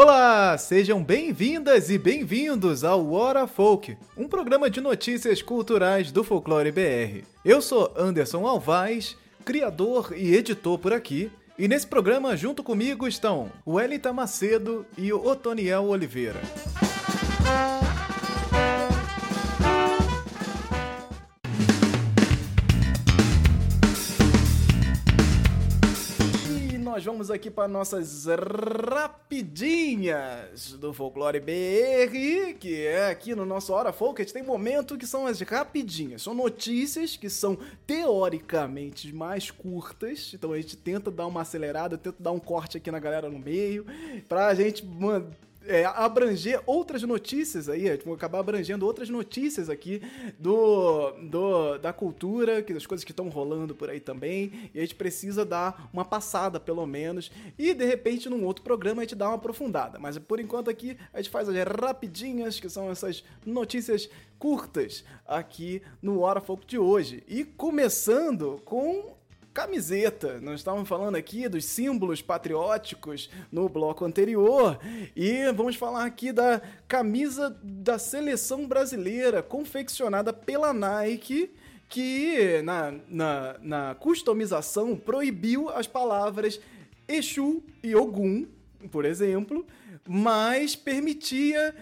Olá, sejam bem-vindas e bem-vindos ao Hora Folk, um programa de notícias culturais do Folclore BR. Eu sou Anderson Alvaz, criador e editor por aqui, e nesse programa junto comigo estão o Wellington Macedo e o Otoniel Oliveira. Nós vamos aqui para nossas rapidinhas do Folclore BR, que é aqui no nosso Hora gente tem momento que são as rapidinhas. São notícias que são teoricamente mais curtas, então a gente tenta dar uma acelerada, tenta dar um corte aqui na galera no meio, pra gente mano, é, abranger outras notícias aí, vou acabar abrangendo outras notícias aqui do, do da cultura, que das coisas que estão rolando por aí também, e a gente precisa dar uma passada pelo menos, e de repente num outro programa a gente dá uma aprofundada, mas por enquanto aqui a gente faz as rapidinhas, que são essas notícias curtas aqui no Hora Foco de hoje. E começando com camiseta. Nós estávamos falando aqui dos símbolos patrióticos no bloco anterior e vamos falar aqui da camisa da seleção brasileira confeccionada pela Nike que na, na, na customização proibiu as palavras Exu e Ogum, por exemplo, mas permitia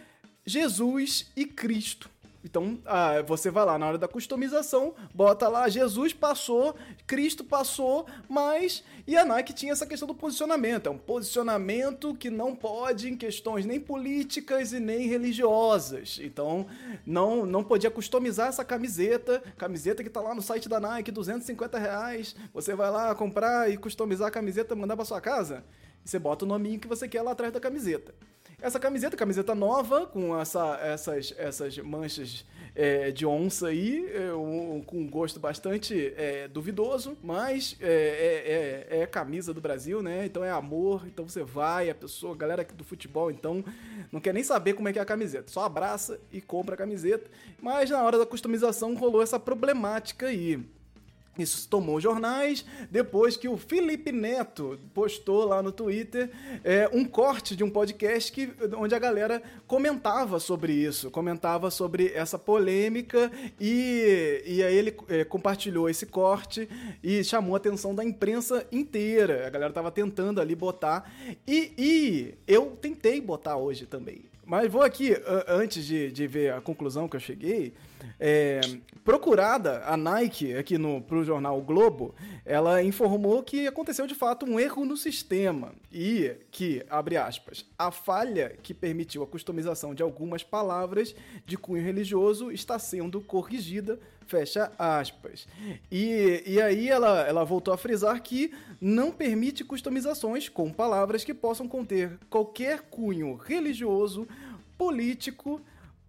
Jesus e Cristo. Então, ah, você vai lá na hora da customização, bota lá Jesus passou, Cristo passou, mas e a Nike tinha essa questão do posicionamento. É um posicionamento que não pode em questões nem políticas e nem religiosas. Então, não não podia customizar essa camiseta, camiseta que tá lá no site da Nike, 250 reais. Você vai lá comprar e customizar a camiseta, mandar para sua casa. E você bota o nominho que você quer lá atrás da camiseta. Essa camiseta, camiseta nova, com essa, essas, essas manchas é, de onça aí, é, um, com um gosto bastante é, duvidoso, mas é, é, é, é, camisa do Brasil, né? Então é amor, então você vai, a pessoa, a galera do futebol, então não quer nem saber como é que é a camiseta, só abraça e compra a camiseta. Mas na hora da customização rolou essa problemática aí. Isso tomou jornais depois que o Felipe Neto postou lá no Twitter é, um corte de um podcast que, onde a galera comentava sobre isso, comentava sobre essa polêmica e, e aí ele é, compartilhou esse corte e chamou a atenção da imprensa inteira. A galera tava tentando ali botar e, e eu tentei botar hoje também. Mas vou aqui, antes de, de ver a conclusão que eu cheguei, é, procurada, a Nike, aqui no pro jornal o Globo, ela informou que aconteceu de fato um erro no sistema e que, abre aspas, a falha que permitiu a customização de algumas palavras de cunho religioso está sendo corrigida, fecha aspas. E, e aí ela, ela voltou a frisar que não permite customizações com palavras que possam conter qualquer cunho religioso, político,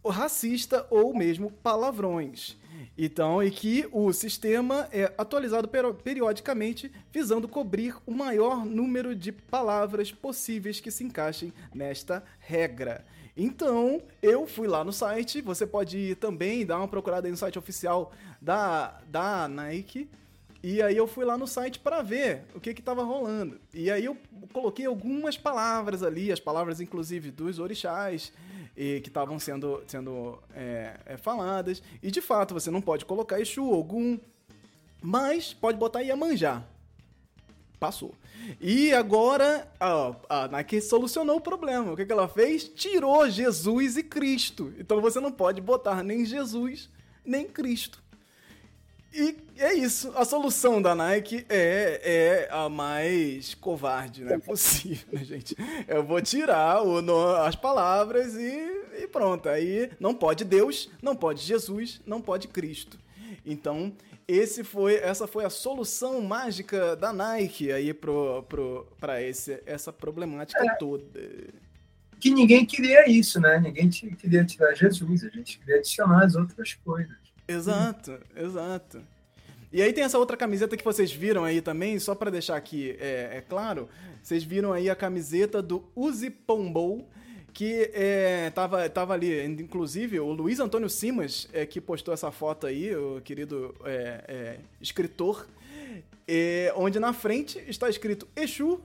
racista ou mesmo palavrões. Então, e que o sistema é atualizado periodicamente, visando cobrir o maior número de palavras possíveis que se encaixem nesta regra. Então, eu fui lá no site, você pode ir também dar uma procurada no site oficial da, da Nike. E aí eu fui lá no site para ver o que estava rolando. E aí eu coloquei algumas palavras ali, as palavras inclusive dos orixás, e que estavam sendo, sendo é, é, faladas. E de fato, você não pode colocar Exu, Ogum, mas pode botar Iemanjá. Passou. E agora a, a Nike solucionou o problema. O que, que ela fez? Tirou Jesus e Cristo. Então você não pode botar nem Jesus nem Cristo. E é isso. A solução da Nike é, é a mais covarde, né? Possível, né, gente? Eu vou tirar o, no, as palavras e, e pronto. Aí não pode Deus, não pode Jesus, não pode Cristo. Então, esse foi, essa foi a solução mágica da Nike aí pro, pro, pra esse, essa problemática é. toda. Que ninguém queria isso, né? Ninguém queria tirar Jesus, a gente queria adicionar as outras coisas. Exato, exato. E aí tem essa outra camiseta que vocês viram aí também, só para deixar aqui é, é, claro, vocês viram aí a camiseta do Uzi Pombou, que é, tava, tava ali, inclusive o Luiz Antônio Simas, é, que postou essa foto aí, o querido é, é, escritor, é, onde na frente está escrito Exu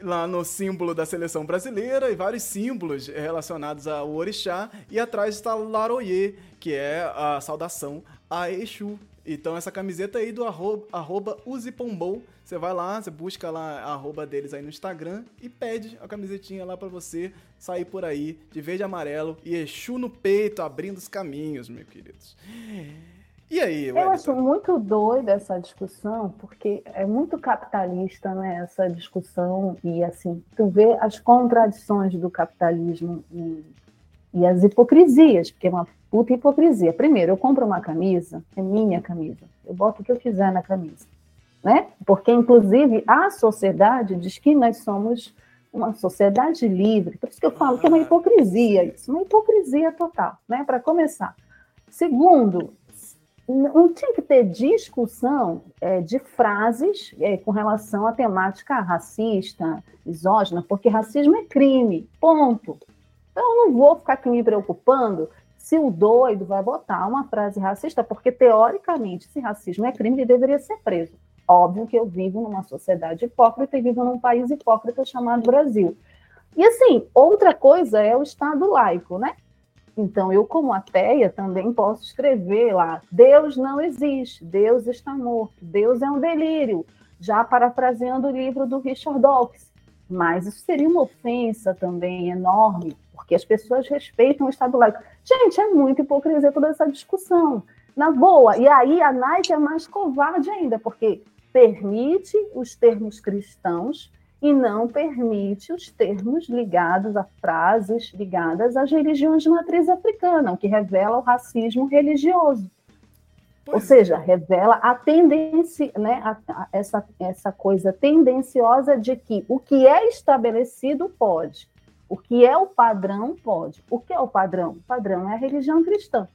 lá no símbolo da seleção brasileira e vários símbolos relacionados ao orixá. E atrás está Laroye, que é a saudação a Exu. Então essa camiseta aí do arroba, arroba Uzipombou, você vai lá, você busca lá a arroba deles aí no Instagram e pede a camisetinha lá para você sair por aí de verde e amarelo e Exu no peito, abrindo os caminhos, meus queridos. E aí, Eu acho muito doida essa discussão, porque é muito capitalista, né, essa discussão, e assim, tu vê as contradições do capitalismo e, e as hipocrisias, porque é uma puta hipocrisia. Primeiro, eu compro uma camisa, é minha camisa, eu boto o que eu quiser na camisa, né? Porque, inclusive, a sociedade diz que nós somos uma sociedade livre, por isso que eu falo que é uma hipocrisia isso, uma hipocrisia total, né, para começar. Segundo, não tinha que ter discussão é, de frases é, com relação à temática racista, misógina, porque racismo é crime, ponto. Então, eu não vou ficar aqui me preocupando se o doido vai botar uma frase racista, porque, teoricamente, se racismo é crime, ele deveria ser preso. Óbvio que eu vivo numa sociedade hipócrita e vivo num país hipócrita chamado Brasil. E, assim, outra coisa é o Estado laico, né? Então, eu, como ateia, também posso escrever lá: Deus não existe, Deus está morto, Deus é um delírio, já parafraseando o livro do Richard Dawkins. Mas isso seria uma ofensa também enorme, porque as pessoas respeitam o Estado laico. Gente, é muito hipocrisia toda essa discussão. Na boa. E aí a Nike é mais covarde ainda, porque permite os termos cristãos e não permite os termos ligados a frases ligadas às religiões de matriz africana, o que revela o racismo religioso. Pois Ou seja, é. revela a tendência, né, a, a, essa, essa coisa tendenciosa de que o que é estabelecido pode, o que é o padrão pode. O que é o padrão? O padrão é a religião cristã,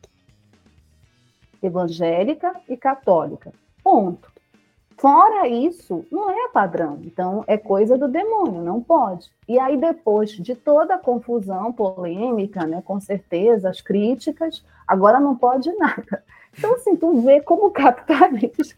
evangélica e católica. Ponto. Fora isso, não é padrão. Então, é coisa do demônio, não pode. E aí, depois de toda a confusão, polêmica, né, com certeza, as críticas, agora não pode nada. Então, assim, tu vê como o capitalismo,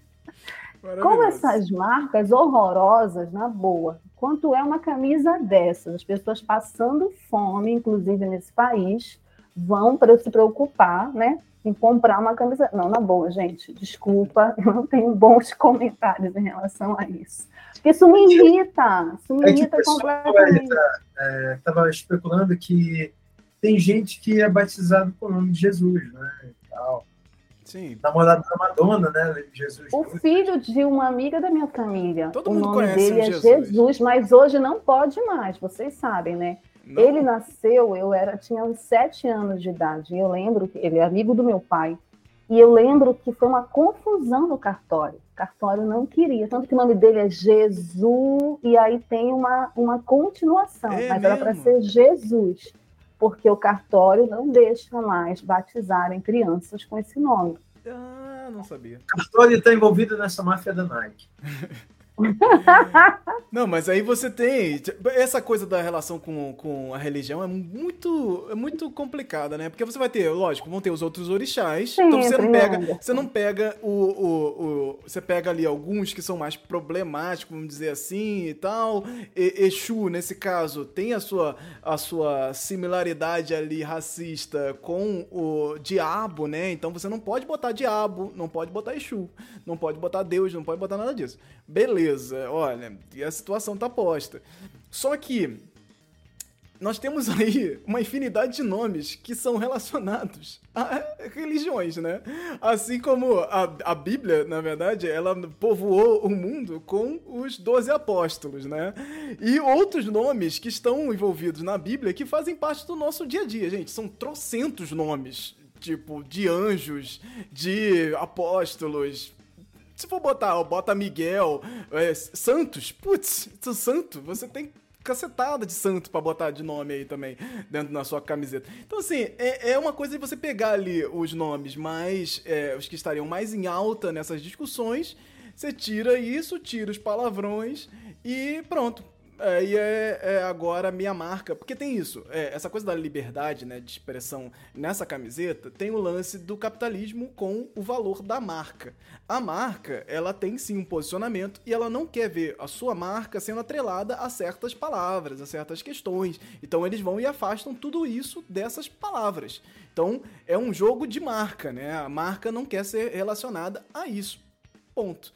como essas marcas horrorosas, na boa, quanto é uma camisa dessas, as pessoas passando fome, inclusive nesse país, vão para se preocupar, né, em comprar uma camisa. Não, na boa, gente, desculpa, eu não tenho bons comentários em relação a isso. Porque isso me irrita, isso me é irrita completamente. Estava é, especulando que tem gente que é batizado com o nome de Jesus, né? E tal. Sim. Namorado da Madonna, né? Jesus. O filho de uma amiga da minha família. Todo o nome dele é Jesus. Jesus, mas hoje não pode mais, vocês sabem, né? Não. Ele nasceu, eu era tinha uns sete anos de idade. E eu lembro que ele é amigo do meu pai. E eu lembro que foi uma confusão no cartório. O cartório não queria, tanto que o nome dele é Jesus, e aí tem uma, uma continuação, é mas mesmo? era para ser Jesus, porque o cartório não deixa mais batizarem crianças com esse nome. Ah, não sabia. O cartório está envolvido nessa máfia da Nike. Não, mas aí você tem. Essa coisa da relação com, com a religião é muito, é muito complicada, né? Porque você vai ter, lógico, vão ter os outros orixás. Sim, então você não pega. Você não pega o, o, o, Você pega ali alguns que são mais problemáticos, vamos dizer assim, e tal. E, Exu, nesse caso, tem a sua, a sua similaridade ali racista com o diabo, né? Então você não pode botar diabo, não pode botar Exu, não pode botar Deus, não pode botar nada disso. Beleza beleza, olha, e a situação tá posta. Só que nós temos aí uma infinidade de nomes que são relacionados a religiões, né? Assim como a, a Bíblia, na verdade, ela povoou o mundo com os doze apóstolos, né? E outros nomes que estão envolvidos na Bíblia que fazem parte do nosso dia a dia, gente. São trocentos nomes, tipo, de anjos, de apóstolos, se for botar, ó, bota Miguel, é, Santos, putz, santo, você tem cacetada de santo para botar de nome aí também dentro da sua camiseta. Então, assim, é, é uma coisa de você pegar ali os nomes mais. É, os que estariam mais em alta nessas discussões. Você tira isso, tira os palavrões e pronto. É, e é, é, agora minha marca. Porque tem isso, é, essa coisa da liberdade né, de expressão nessa camiseta tem o lance do capitalismo com o valor da marca. A marca, ela tem sim um posicionamento e ela não quer ver a sua marca sendo atrelada a certas palavras, a certas questões. Então eles vão e afastam tudo isso dessas palavras. Então é um jogo de marca, né? A marca não quer ser relacionada a isso. Ponto.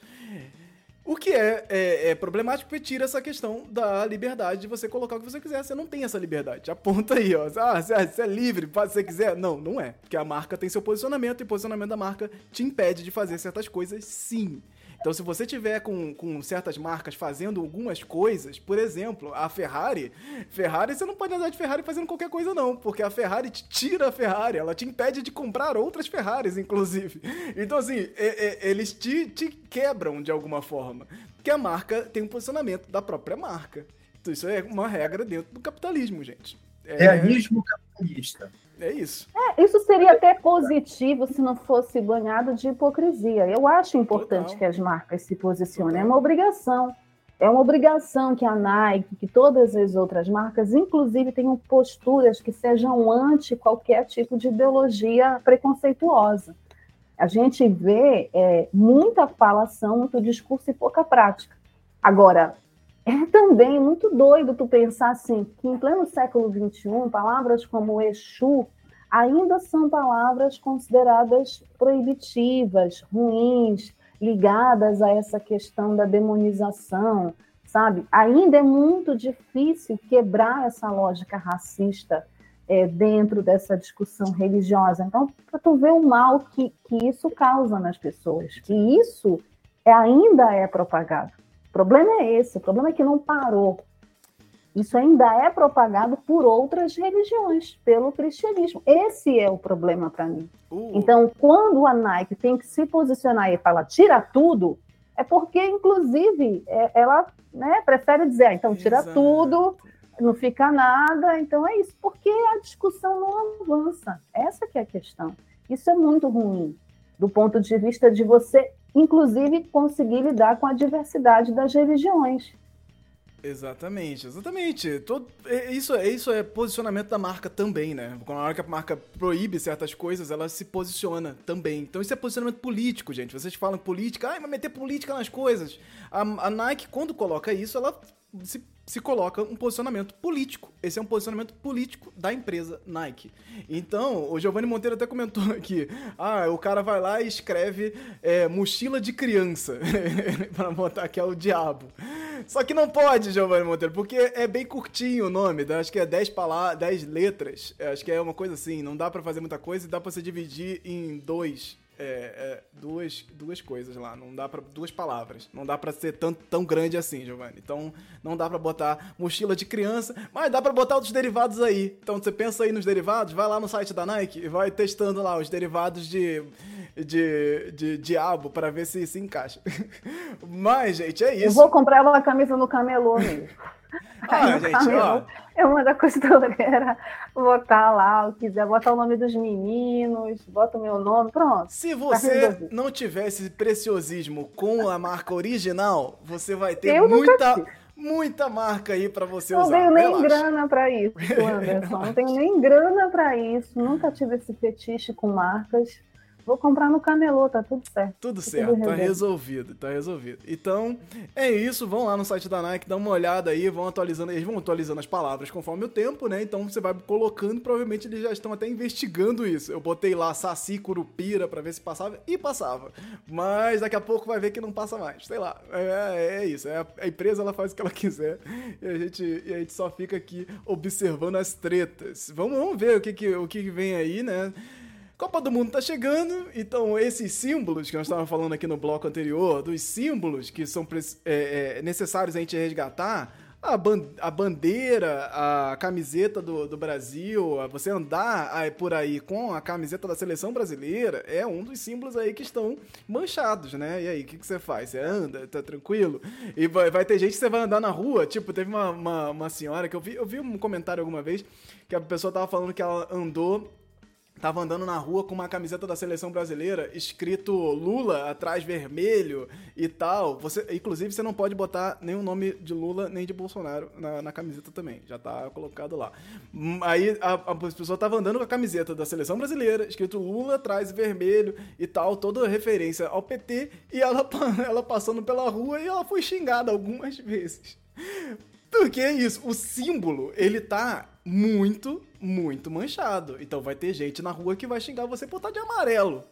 O que é, é, é, problemático porque tira essa questão da liberdade de você colocar o que você quiser. Você não tem essa liberdade. Aponta aí, ó. Ah, você, você é livre, faz o que você quiser. Não, não é. Porque a marca tem seu posicionamento e o posicionamento da marca te impede de fazer certas coisas, sim. Então, se você tiver com, com certas marcas fazendo algumas coisas, por exemplo, a Ferrari, Ferrari, você não pode andar de Ferrari fazendo qualquer coisa, não, porque a Ferrari te tira a Ferrari, ela te impede de comprar outras Ferraris, inclusive. Então, assim, é, é, eles te, te quebram de alguma forma, porque a marca tem um posicionamento da própria marca. Então, isso é uma regra dentro do capitalismo, gente. É... Realismo capitalista. É isso. É, isso seria até positivo se não fosse banhado de hipocrisia. Eu acho importante Total. que as marcas se posicionem. Total. É uma obrigação. É uma obrigação que a Nike, que todas as outras marcas, inclusive, tenham posturas que sejam anti qualquer tipo de ideologia preconceituosa. A gente vê é, muita falação, muito discurso e pouca prática. Agora, é também muito doido tu pensar assim, que em pleno século XXI, palavras como Exu ainda são palavras consideradas proibitivas, ruins, ligadas a essa questão da demonização, sabe? Ainda é muito difícil quebrar essa lógica racista é, dentro dessa discussão religiosa. Então, para tu ver o mal que, que isso causa nas pessoas, que isso é, ainda é propagado. O problema é esse, o problema é que não parou. Isso ainda é propagado por outras religiões, pelo cristianismo. Esse é o problema para mim. Uh. Então, quando a Nike tem que se posicionar e falar tira tudo, é porque, inclusive, é, ela né, prefere dizer, ah, então tira Exato. tudo, não fica nada, então é isso, porque a discussão não avança. Essa que é a questão. Isso é muito ruim, do ponto de vista de você inclusive conseguir lidar com a diversidade das religiões. Exatamente, exatamente. Todo, é, isso, é, isso é posicionamento da marca também, né? Na hora que a marca proíbe certas coisas, ela se posiciona também. Então isso é posicionamento político, gente. Vocês falam política, ai, vai meter política nas coisas. A, a Nike, quando coloca isso, ela se se coloca um posicionamento político. Esse é um posicionamento político da empresa Nike. Então, o Giovanni Monteiro até comentou aqui: ah, o cara vai lá e escreve é, mochila de criança para botar que é o diabo. Só que não pode, Giovanni Monteiro, porque é bem curtinho o nome, né? acho que é 10 palavras, 10 letras, acho que é uma coisa assim, não dá para fazer muita coisa e dá para você dividir em dois é, é, duas, duas coisas lá, não dá para duas palavras, não dá para ser tão, tão grande assim, Giovanni. Então não dá para botar mochila de criança, mas dá para botar outros derivados aí. Então você pensa aí nos derivados, vai lá no site da Nike e vai testando lá os derivados de de, de diabo para ver se se encaixa. mas gente, é isso. Eu vou comprar uma camisa no camelô mesmo. Ah, gente, ó. É uma da costureira botar lá, quiser botar o nome dos meninos, bota o meu nome, pronto. Se tá você não tivesse preciosismo com a marca original, você vai ter Eu muita muita marca aí para você não usar. Não tenho nem Relaxa. grana para isso, Anderson. não tenho nem grana para isso. Nunca tive esse fetiche com marcas. Vou comprar no camelô, tá tudo certo. Tudo tá certo, tudo tá resolvido, tá resolvido. Então, é isso, vão lá no site da Nike, dá uma olhada aí, vão atualizando, eles vão atualizando as palavras conforme o tempo, né? Então você vai colocando, provavelmente eles já estão até investigando isso. Eu botei lá Saci Curupira para ver se passava e passava. Mas daqui a pouco vai ver que não passa mais. Sei lá. É, é isso. É a, a, empresa ela faz o que ela quiser e a gente, e a gente só fica aqui observando as tretas. Vamos, vamos ver o que, que, o que vem aí, né? Copa do Mundo tá chegando, então esses símbolos que nós estávamos falando aqui no bloco anterior, dos símbolos que são é, é, necessários a gente resgatar, a, ban a bandeira, a camiseta do, do Brasil, você andar aí, por aí com a camiseta da seleção brasileira, é um dos símbolos aí que estão manchados, né? E aí, o que, que você faz? Você anda, tá tranquilo? E vai, vai ter gente que você vai andar na rua, tipo, teve uma, uma, uma senhora que eu vi, eu vi um comentário alguma vez que a pessoa tava falando que ela andou Tava andando na rua com uma camiseta da seleção brasileira, escrito Lula atrás vermelho e tal. Você, inclusive, você não pode botar nenhum nome de Lula nem de Bolsonaro na, na camiseta também. Já tá colocado lá. Hum, aí a, a pessoa tava andando com a camiseta da seleção brasileira, escrito Lula atrás vermelho e tal, toda referência ao PT, e ela, ela passando pela rua e ela foi xingada algumas vezes. Porque é isso, o símbolo, ele tá muito, muito manchado. Então vai ter gente na rua que vai xingar você por estar de amarelo.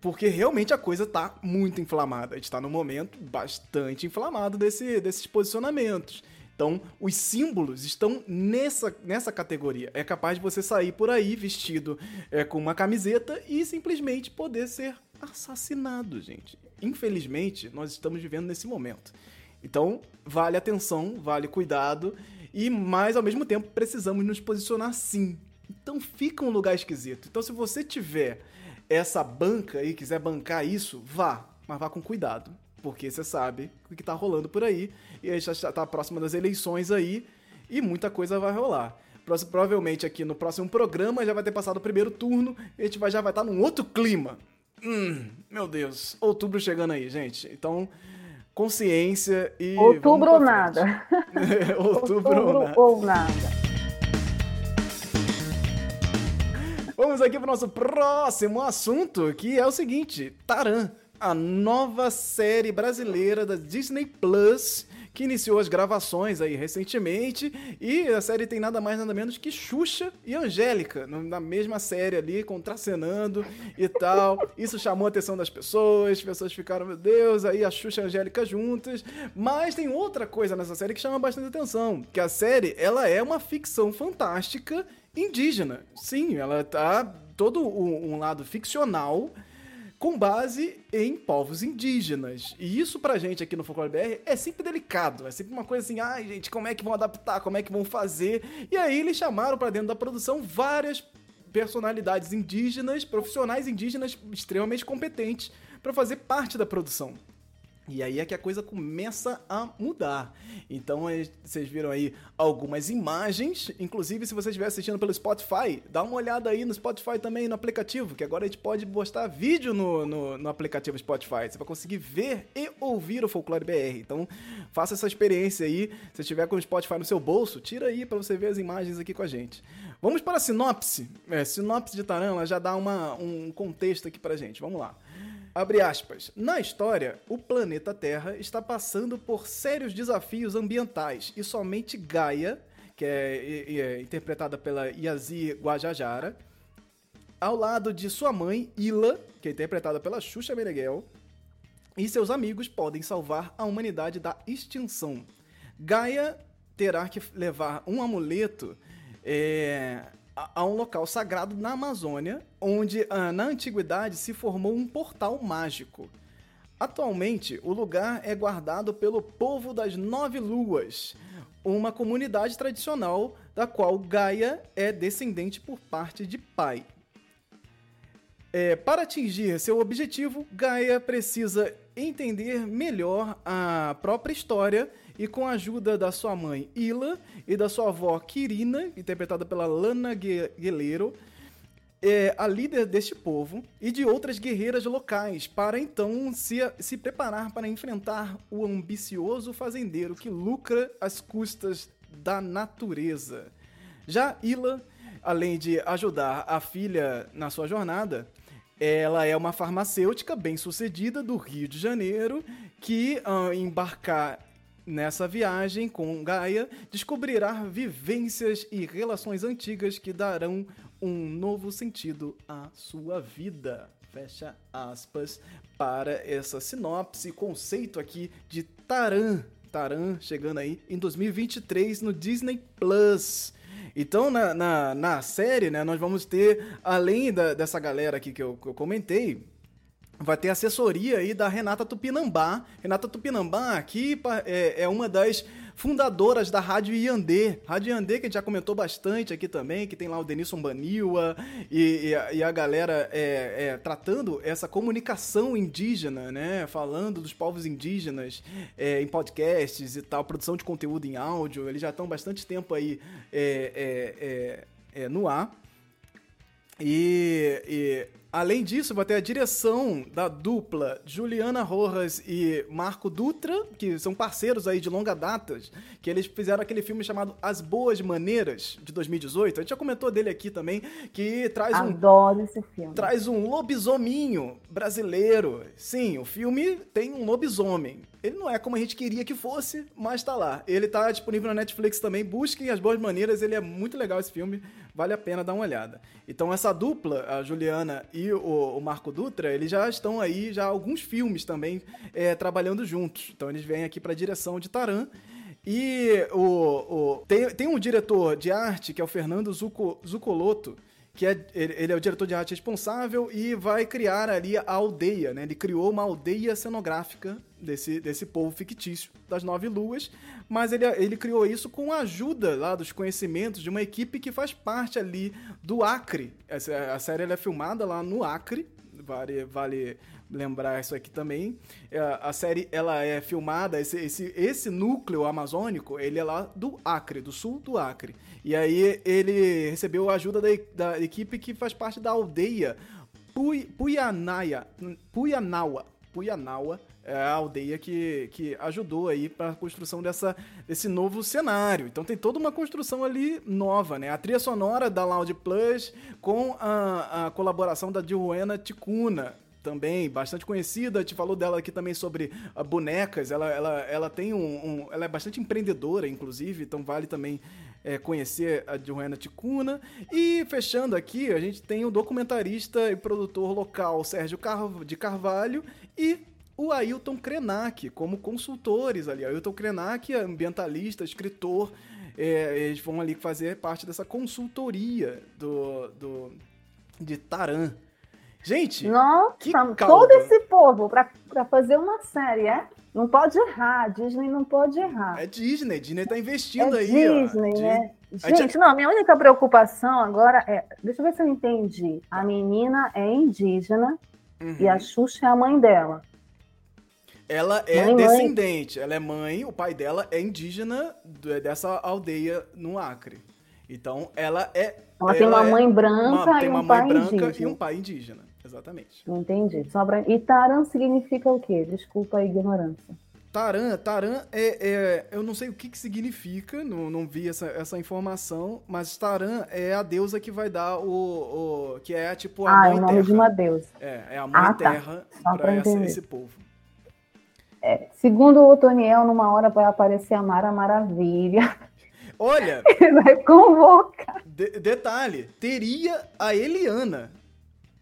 Porque realmente a coisa tá muito inflamada. A gente tá num momento bastante inflamado desse, desses posicionamentos. Então, os símbolos estão nessa, nessa categoria. É capaz de você sair por aí vestido é, com uma camiseta e simplesmente poder ser assassinado, gente. Infelizmente, nós estamos vivendo nesse momento. Então, vale atenção, vale cuidado, e mas ao mesmo tempo precisamos nos posicionar sim. Então fica um lugar esquisito. Então, se você tiver essa banca e quiser bancar isso, vá, mas vá com cuidado, porque você sabe o que está rolando por aí, e a gente está próximo das eleições aí, e muita coisa vai rolar. Provavelmente aqui no próximo programa já vai ter passado o primeiro turno, e a gente vai, já vai estar tá num outro clima. Hum, meu Deus, outubro chegando aí, gente. Então, consciência e. Outubro ou nada. outubro, outubro, ou nada. Ou nada. Vamos aqui para o nosso próximo assunto, que é o seguinte: Taran, a nova série brasileira da Disney Plus que iniciou as gravações aí recentemente. E a série tem nada mais nada menos que Xuxa e Angélica, na mesma série ali, contracenando e tal. Isso chamou a atenção das pessoas, as pessoas ficaram, meu Deus, aí a Xuxa e a Angélica juntas. Mas tem outra coisa nessa série que chama bastante atenção, que a série, ela é uma ficção fantástica indígena. Sim, ela tá todo um lado ficcional com base em povos indígenas. E isso pra gente aqui no Folclore BR é sempre delicado, é sempre uma coisa assim, ai gente, como é que vão adaptar, como é que vão fazer? E aí eles chamaram para dentro da produção várias personalidades indígenas, profissionais indígenas extremamente competentes para fazer parte da produção. E aí é que a coisa começa a mudar. Então, vocês viram aí algumas imagens. Inclusive, se você estiver assistindo pelo Spotify, dá uma olhada aí no Spotify também, no aplicativo, que agora a gente pode postar vídeo no, no, no aplicativo Spotify. Você vai conseguir ver e ouvir o Folclore BR. Então, faça essa experiência aí. Se estiver com o Spotify no seu bolso, tira aí para você ver as imagens aqui com a gente. Vamos para a sinopse. É, sinopse de Taran, já dá uma, um contexto aqui pra gente. Vamos lá. Abre aspas. Na história, o planeta Terra está passando por sérios desafios ambientais e somente Gaia, que é, é, é interpretada pela Yazir Guajajara, ao lado de sua mãe, Ila, que é interpretada pela Xuxa Meneghel, e seus amigos podem salvar a humanidade da extinção. Gaia terá que levar um amuleto é, a um local sagrado na Amazônia, onde ah, na antiguidade se formou um portal mágico. Atualmente, o lugar é guardado pelo povo das Nove Luas, uma comunidade tradicional da qual Gaia é descendente por parte de pai. É, para atingir seu objetivo, Gaia precisa entender melhor a própria história e com a ajuda da sua mãe Ila e da sua avó Kirina, interpretada pela Lana Guerreiro, é a líder deste povo e de outras guerreiras locais, para então se, se preparar para enfrentar o ambicioso fazendeiro que lucra às custas da natureza. Já Ila, além de ajudar a filha na sua jornada, ela é uma farmacêutica bem-sucedida do Rio de Janeiro que, ao embarcar Nessa viagem com Gaia, descobrirá vivências e relações antigas que darão um novo sentido à sua vida. Fecha aspas para essa sinopse, conceito aqui de Taran. Taran chegando aí em 2023 no Disney Plus. Então, na, na, na série, né, nós vamos ter, além da, dessa galera aqui que eu, que eu comentei, vai ter assessoria aí da Renata Tupinambá. Renata Tupinambá aqui é, é uma das fundadoras da Rádio Iandê. Rádio Iandê, que a gente já comentou bastante aqui também, que tem lá o Denilson Baniwa e, e, a, e a, galera é, é, tratando essa comunicação indígena, né? Falando dos povos indígenas é, em podcasts e tal, produção de conteúdo em áudio. Eles já estão bastante tempo aí é, é, é, no ar. E, e Além disso, vai ter a direção da dupla Juliana Rojas e Marco Dutra, que são parceiros aí de longa data, que eles fizeram aquele filme chamado As Boas Maneiras, de 2018. A gente já comentou dele aqui também, que traz Adoro um... Adoro esse filme. Traz um lobisominho brasileiro. Sim, o filme tem um lobisomem. Ele não é como a gente queria que fosse, mas tá lá. Ele tá disponível na Netflix também. Busquem As Boas Maneiras, ele é muito legal esse filme, vale a pena dar uma olhada. Então essa dupla, a Juliana e o, o Marco Dutra, eles já estão aí, já alguns filmes também é, trabalhando juntos. Então eles vêm aqui para a direção de Taran. E o, o, tem, tem um diretor de arte, que é o Fernando Zuco, Zucoloto, que é, ele, ele, é o diretor de arte responsável e vai criar ali a aldeia, né? Ele criou uma aldeia cenográfica desse, desse povo fictício das Nove Luas, mas ele, ele criou isso com a ajuda lá dos conhecimentos de uma equipe que faz parte ali do Acre. A série é filmada lá no Acre, vale, vale lembrar isso aqui também. É, a série ela é filmada, esse, esse, esse núcleo amazônico, ele é lá do Acre, do sul do Acre. E aí ele recebeu a ajuda da, da equipe que faz parte da aldeia Pui, Puianaia, Puianaua, Puianaua, é a aldeia que, que ajudou aí para a construção dessa, desse novo cenário. Então tem toda uma construção ali nova, né? A trilha sonora da Loud Plus com a, a colaboração da Joana Ticuna, também bastante conhecida. Gente falou dela aqui também sobre uh, bonecas. Ela, ela, ela tem um, um, Ela é bastante empreendedora, inclusive, então vale também é, conhecer a Johanna Ticuna. E fechando aqui, a gente tem o documentarista e produtor local Sérgio Car de Carvalho e o Ailton Krenak como consultores ali. Ailton Krenak é ambientalista, escritor. É, eles vão ali fazer parte dessa consultoria do, do de Taran. Gente, nossa, todo esse povo para fazer uma série, é? Não pode errar, Disney não pode errar. É Disney, Disney tá investindo é aí. Disney, ó. né? Gente, não, minha única preocupação agora é. Deixa eu ver se eu entendi. A menina é indígena uhum. e a Xuxa é a mãe dela. Ela é mãe, descendente, mãe. ela é mãe, o pai dela é indígena dessa aldeia no Acre. Então ela é. Ela, ela tem uma é mãe branca uma, e um pai indígena. e um pai indígena. Exatamente. Entendi. E Taran significa o quê? Desculpa a ignorância. Taran, Taran é, é, Eu não sei o que, que significa, não, não vi essa, essa informação, mas Taran é a deusa que vai dar o. o que é tipo a ah, mãe é o nome terra. de uma deusa. É, é a mãe ah, tá. terra tá. para esse povo. É, segundo o Otoniel, numa hora vai aparecer a Mara Maravilha. Olha! Ele vai convocar. De, detalhe: teria a Eliana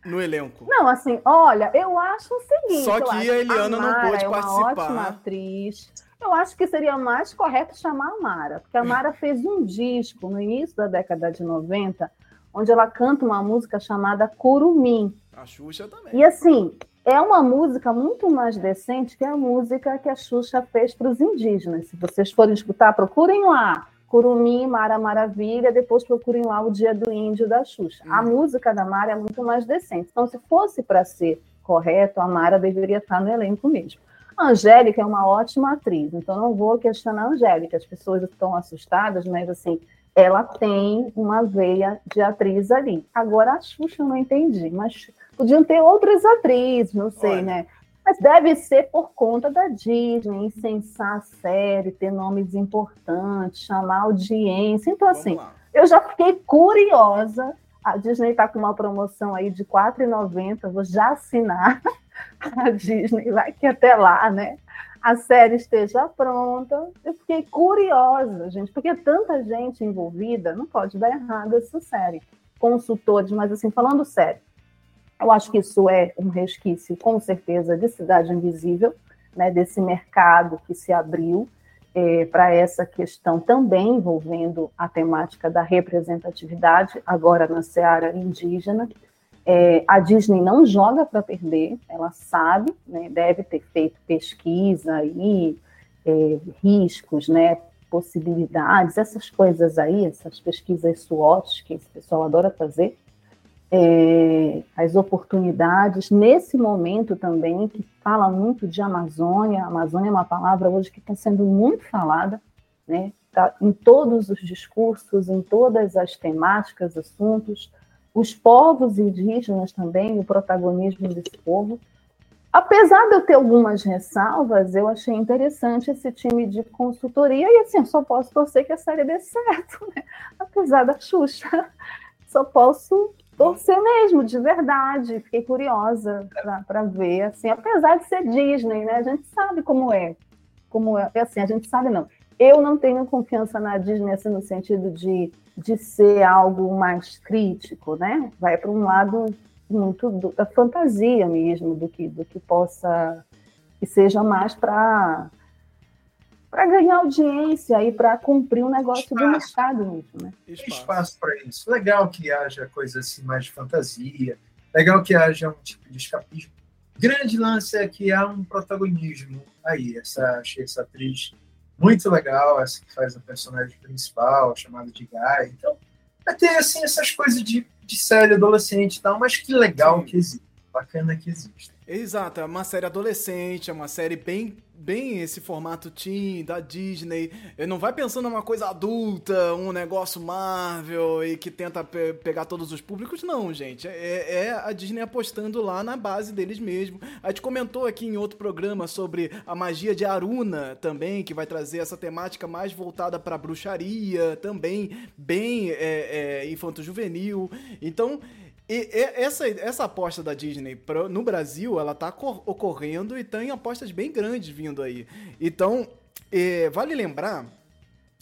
no elenco. Não, assim, olha, eu acho o seguinte. Só que a Eliana a não pôde é participar. Uma ótima atriz. Eu acho que seria mais correto chamar a Mara, porque a Mara fez um disco no início da década de 90, onde ela canta uma música chamada Curumim. A Xuxa também. E assim, é uma música muito mais decente que a música que a Xuxa fez para os indígenas. Se vocês forem escutar, procurem lá. Curumim, Mara Maravilha, depois procurem lá o Dia do Índio da Xuxa. A uhum. música da Mara é muito mais decente. Então, se fosse para ser correto, a Mara deveria estar no elenco mesmo. A Angélica é uma ótima atriz, então não vou questionar a Angélica. As pessoas estão assustadas, mas assim, ela tem uma veia de atriz ali. Agora a Xuxa eu não entendi, mas podiam ter outras atrizes, não sei, Olha, né? Mas deve ser por conta da Disney, incensar a série, ter nomes importantes, chamar audiência. Então, assim, eu já fiquei curiosa. A Disney está com uma promoção aí de R$ 4,90. Vou já assinar a Disney. Vai que até lá, né? A série esteja pronta. Eu fiquei curiosa, gente, porque tanta gente envolvida, não pode dar errado essa série. Consultores, mas assim, falando sério, eu acho que isso é um resquício, com certeza, de Cidade Invisível, né, desse mercado que se abriu é, para essa questão também envolvendo a temática da representatividade, agora na seara indígena. É, a Disney não joga para perder, ela sabe, né, deve ter feito pesquisa e é, riscos, né, possibilidades, essas coisas aí, essas pesquisas SWOT que esse pessoal adora fazer, é, as oportunidades, nesse momento também, que fala muito de Amazônia, Amazônia é uma palavra hoje que está sendo muito falada, né? Tá em todos os discursos, em todas as temáticas, assuntos, os povos indígenas também, o protagonismo desse povo. Apesar de eu ter algumas ressalvas, eu achei interessante esse time de consultoria e assim, eu só posso torcer que a série dê certo, né? apesar da Xuxa. Só posso torcer mesmo, de verdade. Fiquei curiosa para ver, assim, apesar de ser Disney, né? A gente sabe como é. Como é, assim, a gente sabe não. Eu não tenho confiança na Disney assim, no sentido de, de ser algo mais crítico, né? Vai para um lado muito do, da fantasia mesmo, do que, do que possa que seja mais para para ganhar audiência e para cumprir um negócio espaço. do mercado mesmo, né? Espaço, espaço para isso. Legal que haja coisa assim mais de fantasia, legal que haja um tipo de escapismo. Grande lance é que há um protagonismo aí. Essa, achei essa atriz muito legal, essa que faz a personagem principal, chamada de Guy. Então, vai ter assim essas coisas de, de série adolescente e tal, mas que legal Sim. que existe, bacana que existe. Exato, é uma série adolescente, é uma série bem bem esse formato teen da Disney. Não vai pensando numa coisa adulta, um negócio Marvel e que tenta pe pegar todos os públicos, não, gente. É, é, a Disney apostando lá na base deles mesmo. A gente comentou aqui em outro programa sobre a magia de Aruna também, que vai trazer essa temática mais voltada para bruxaria, também bem é, é, infanto-juvenil. Então e essa, essa aposta da Disney pro, no Brasil, ela tá ocorrendo e tem apostas bem grandes vindo aí. Então, é, vale lembrar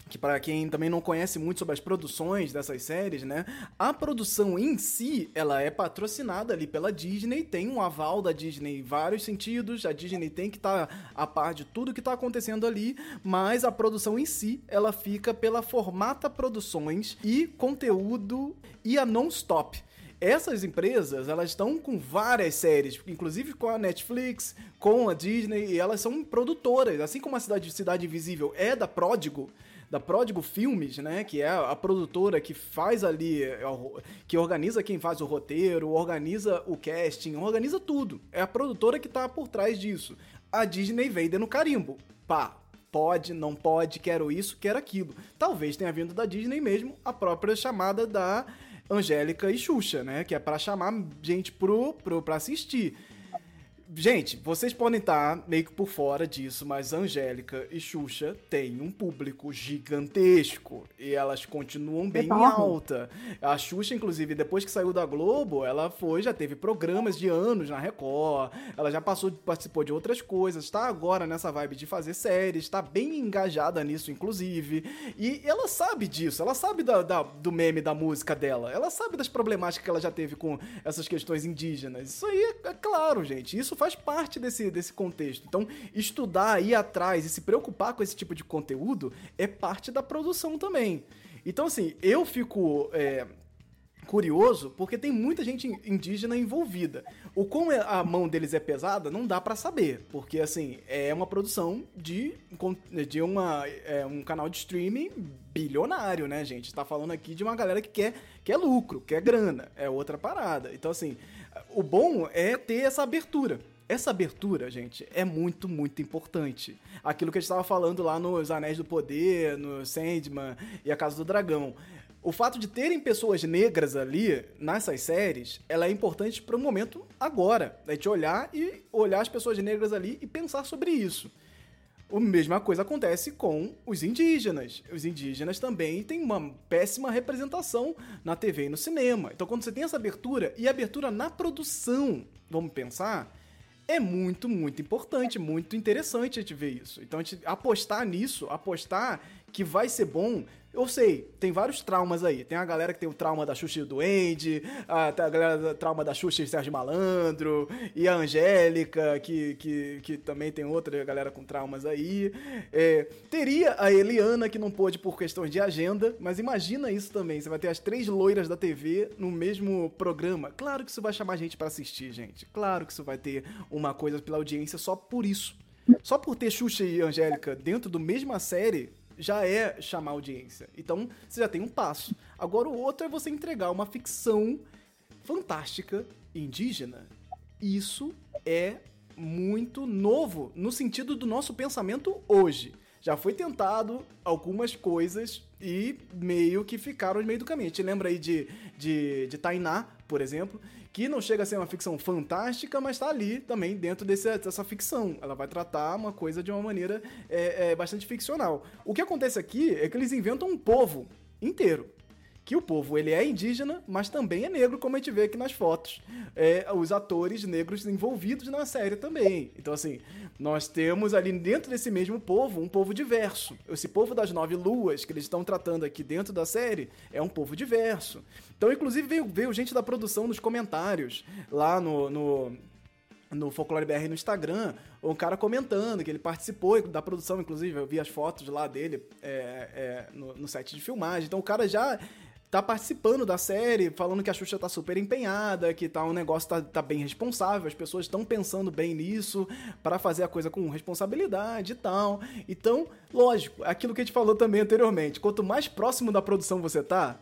que para quem também não conhece muito sobre as produções dessas séries, né, a produção em si, ela é patrocinada ali pela Disney, tem um aval da Disney em vários sentidos, a Disney tem que estar tá a par de tudo que está acontecendo ali, mas a produção em si, ela fica pela Formata Produções e conteúdo e a Non-Stop. Essas empresas, elas estão com várias séries, inclusive com a Netflix, com a Disney, e elas são produtoras. Assim como a Cidade, Cidade Invisível é da Pródigo, da Pródigo Filmes, né, que é a produtora que faz ali, é que organiza quem faz o roteiro, organiza o casting, organiza tudo. É a produtora que está por trás disso. A Disney veio dando carimbo. Pá, pode, não pode, quero isso, quero aquilo. Talvez tenha vindo da Disney mesmo a própria chamada da Angélica e Xuxa, né? Que é para chamar gente pro, pro, pra assistir. Gente, vocês podem estar meio que por fora disso, mas Angélica e Xuxa têm um público gigantesco e elas continuam bem alta. A Xuxa, inclusive, depois que saiu da Globo, ela foi, já teve programas de anos na Record, ela já passou, participou de outras coisas, está agora nessa vibe de fazer séries, está bem engajada nisso, inclusive. E ela sabe disso, ela sabe da, da, do meme da música dela, ela sabe das problemáticas que ela já teve com essas questões indígenas. Isso aí é, é claro, gente. Isso faz parte desse, desse contexto. Então, estudar, ir atrás e se preocupar com esse tipo de conteúdo é parte da produção também. Então, assim, eu fico é, curioso porque tem muita gente indígena envolvida. O como é, a mão deles é pesada, não dá para saber, porque, assim, é uma produção de, de uma, é, um canal de streaming bilionário, né, gente? Tá falando aqui de uma galera que quer, quer lucro, quer grana, é outra parada. Então, assim, o bom é ter essa abertura. Essa abertura, gente, é muito, muito importante. Aquilo que a gente estava falando lá nos Anéis do Poder, no Sandman e a Casa do Dragão. O fato de terem pessoas negras ali nessas séries, ela é importante para o momento agora. A gente olhar e olhar as pessoas negras ali e pensar sobre isso. A mesma coisa acontece com os indígenas. Os indígenas também têm uma péssima representação na TV e no cinema. Então, quando você tem essa abertura, e abertura na produção, vamos pensar, é muito, muito importante, muito interessante a gente ver isso. Então, a gente apostar nisso, apostar que vai ser bom, eu sei, tem vários traumas aí. Tem a galera que tem o trauma da Xuxa e do Duende, a, a galera do trauma da Xuxa e Sérgio Malandro, e a Angélica, que, que, que também tem outra galera com traumas aí. É, teria a Eliana, que não pôde por questões de agenda, mas imagina isso também. Você vai ter as três loiras da TV no mesmo programa. Claro que isso vai chamar gente para assistir, gente. Claro que isso vai ter uma coisa pela audiência só por isso. Só por ter Xuxa e Angélica dentro do mesma série, já é chamar audiência. Então, você já tem um passo. Agora, o outro é você entregar uma ficção fantástica indígena. Isso é muito novo no sentido do nosso pensamento hoje. Já foi tentado algumas coisas e meio que ficaram no meio do caminho. A gente lembra aí de, de, de Tainá, por exemplo, que não chega a ser uma ficção fantástica, mas está ali também dentro desse, dessa ficção. Ela vai tratar uma coisa de uma maneira é, é, bastante ficcional. O que acontece aqui é que eles inventam um povo inteiro que o povo ele é indígena, mas também é negro, como a gente vê aqui nas fotos. É, os atores negros envolvidos na série também. Então, assim, nós temos ali dentro desse mesmo povo um povo diverso. Esse povo das nove luas que eles estão tratando aqui dentro da série é um povo diverso. Então, inclusive, veio, veio gente da produção nos comentários lá no, no no Folclore BR no Instagram, um cara comentando que ele participou da produção, inclusive eu vi as fotos lá dele é, é, no, no set de filmagem. Então o cara já tá participando da série, falando que a Xuxa tá super empenhada, que tá um negócio tá, tá bem responsável, as pessoas estão pensando bem nisso para fazer a coisa com responsabilidade e tal. Então, lógico, aquilo que a gente falou também anteriormente, quanto mais próximo da produção você tá,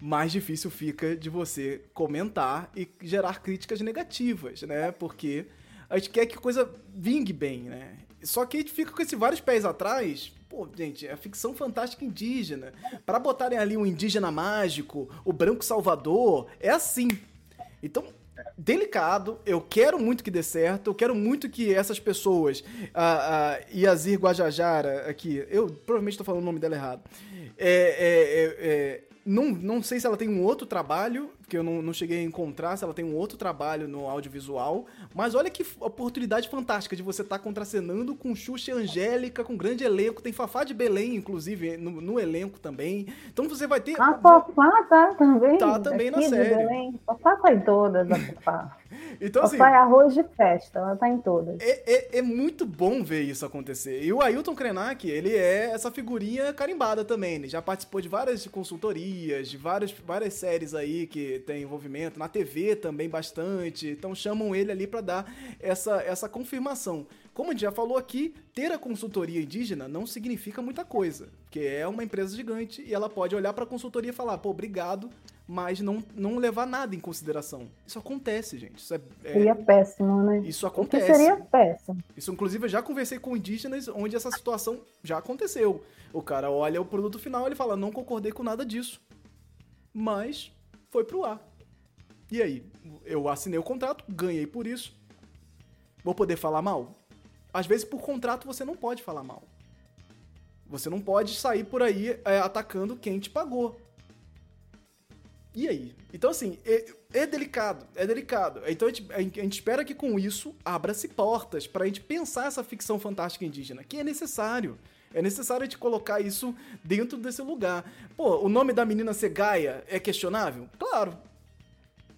mais difícil fica de você comentar e gerar críticas negativas, né? Porque a gente quer que a coisa vingue bem, né? Só que a gente fica com esses vários pés atrás Pô, gente, é ficção fantástica indígena. Para botarem ali um indígena mágico, o branco salvador, é assim. Então, delicado, eu quero muito que dê certo, eu quero muito que essas pessoas, a, a Yazir Guajajara aqui, eu provavelmente estou falando o nome dela errado, é, é, é, é não, não sei se ela tem um outro trabalho, que eu não, não cheguei a encontrar, se ela tem um outro trabalho no audiovisual, mas olha que oportunidade fantástica de você estar tá contracenando com Xuxa e Angélica, com grande elenco, tem Fafá de Belém, inclusive, no, no elenco também. Então você vai ter. A Fafá tá também. Tá também na série. Fafá tá em todas, a Fafá. Então, assim, Papai arroz de festa, ela tá em todas. É, é, é, muito bom ver isso acontecer. E o Ailton Krenak, ele é essa figurinha carimbada também. Ele já participou de várias consultorias, de várias, várias séries aí que tem envolvimento. Na TV também bastante. Então chamam ele ali para dar essa, essa confirmação. Como a gente já falou aqui, ter a consultoria indígena não significa muita coisa, porque é uma empresa gigante e ela pode olhar para a consultoria e falar, pô, obrigado, mas não, não levar nada em consideração. Isso acontece, gente. Isso é, é... Seria péssimo, né? Isso acontece. seria péssimo. Isso, inclusive, eu já conversei com indígenas onde essa situação já aconteceu. O cara olha o produto final e ele fala, não concordei com nada disso. Mas foi pro ar. E aí? Eu assinei o contrato, ganhei por isso. Vou poder falar mal? às vezes por contrato você não pode falar mal. Você não pode sair por aí é, atacando quem te pagou. E aí? Então, assim, é, é delicado, é delicado. Então, a gente, a gente espera que com isso abra-se portas para a gente pensar essa ficção fantástica indígena, que é necessário. É necessário a gente colocar isso dentro desse lugar. Pô, o nome da menina ser Gaia é questionável? Claro,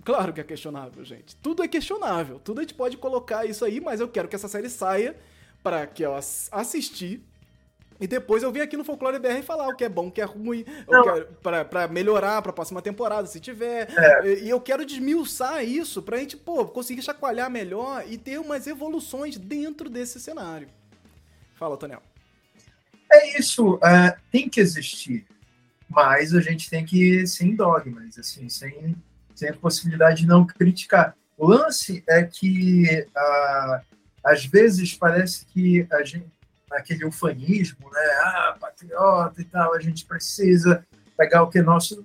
Claro que é questionável, gente. Tudo é questionável. Tudo a gente pode colocar isso aí, mas eu quero que essa série saia para que eu assistir e depois eu venho aqui no Folclore BR falar o que é bom, o que é ruim, para pra, melhorar pra próxima temporada, se tiver. É. E eu quero desmiuçar isso pra gente, pô, conseguir chacoalhar melhor e ter umas evoluções dentro desse cenário. Fala, Tonel. É isso, uh, tem que existir, mas a gente tem que sem dogmas, assim, sem tem a possibilidade de não criticar. O lance é que, ah, às vezes, parece que a gente, aquele ufanismo, né? Ah, patriota e tal, a gente precisa pegar o que é nosso.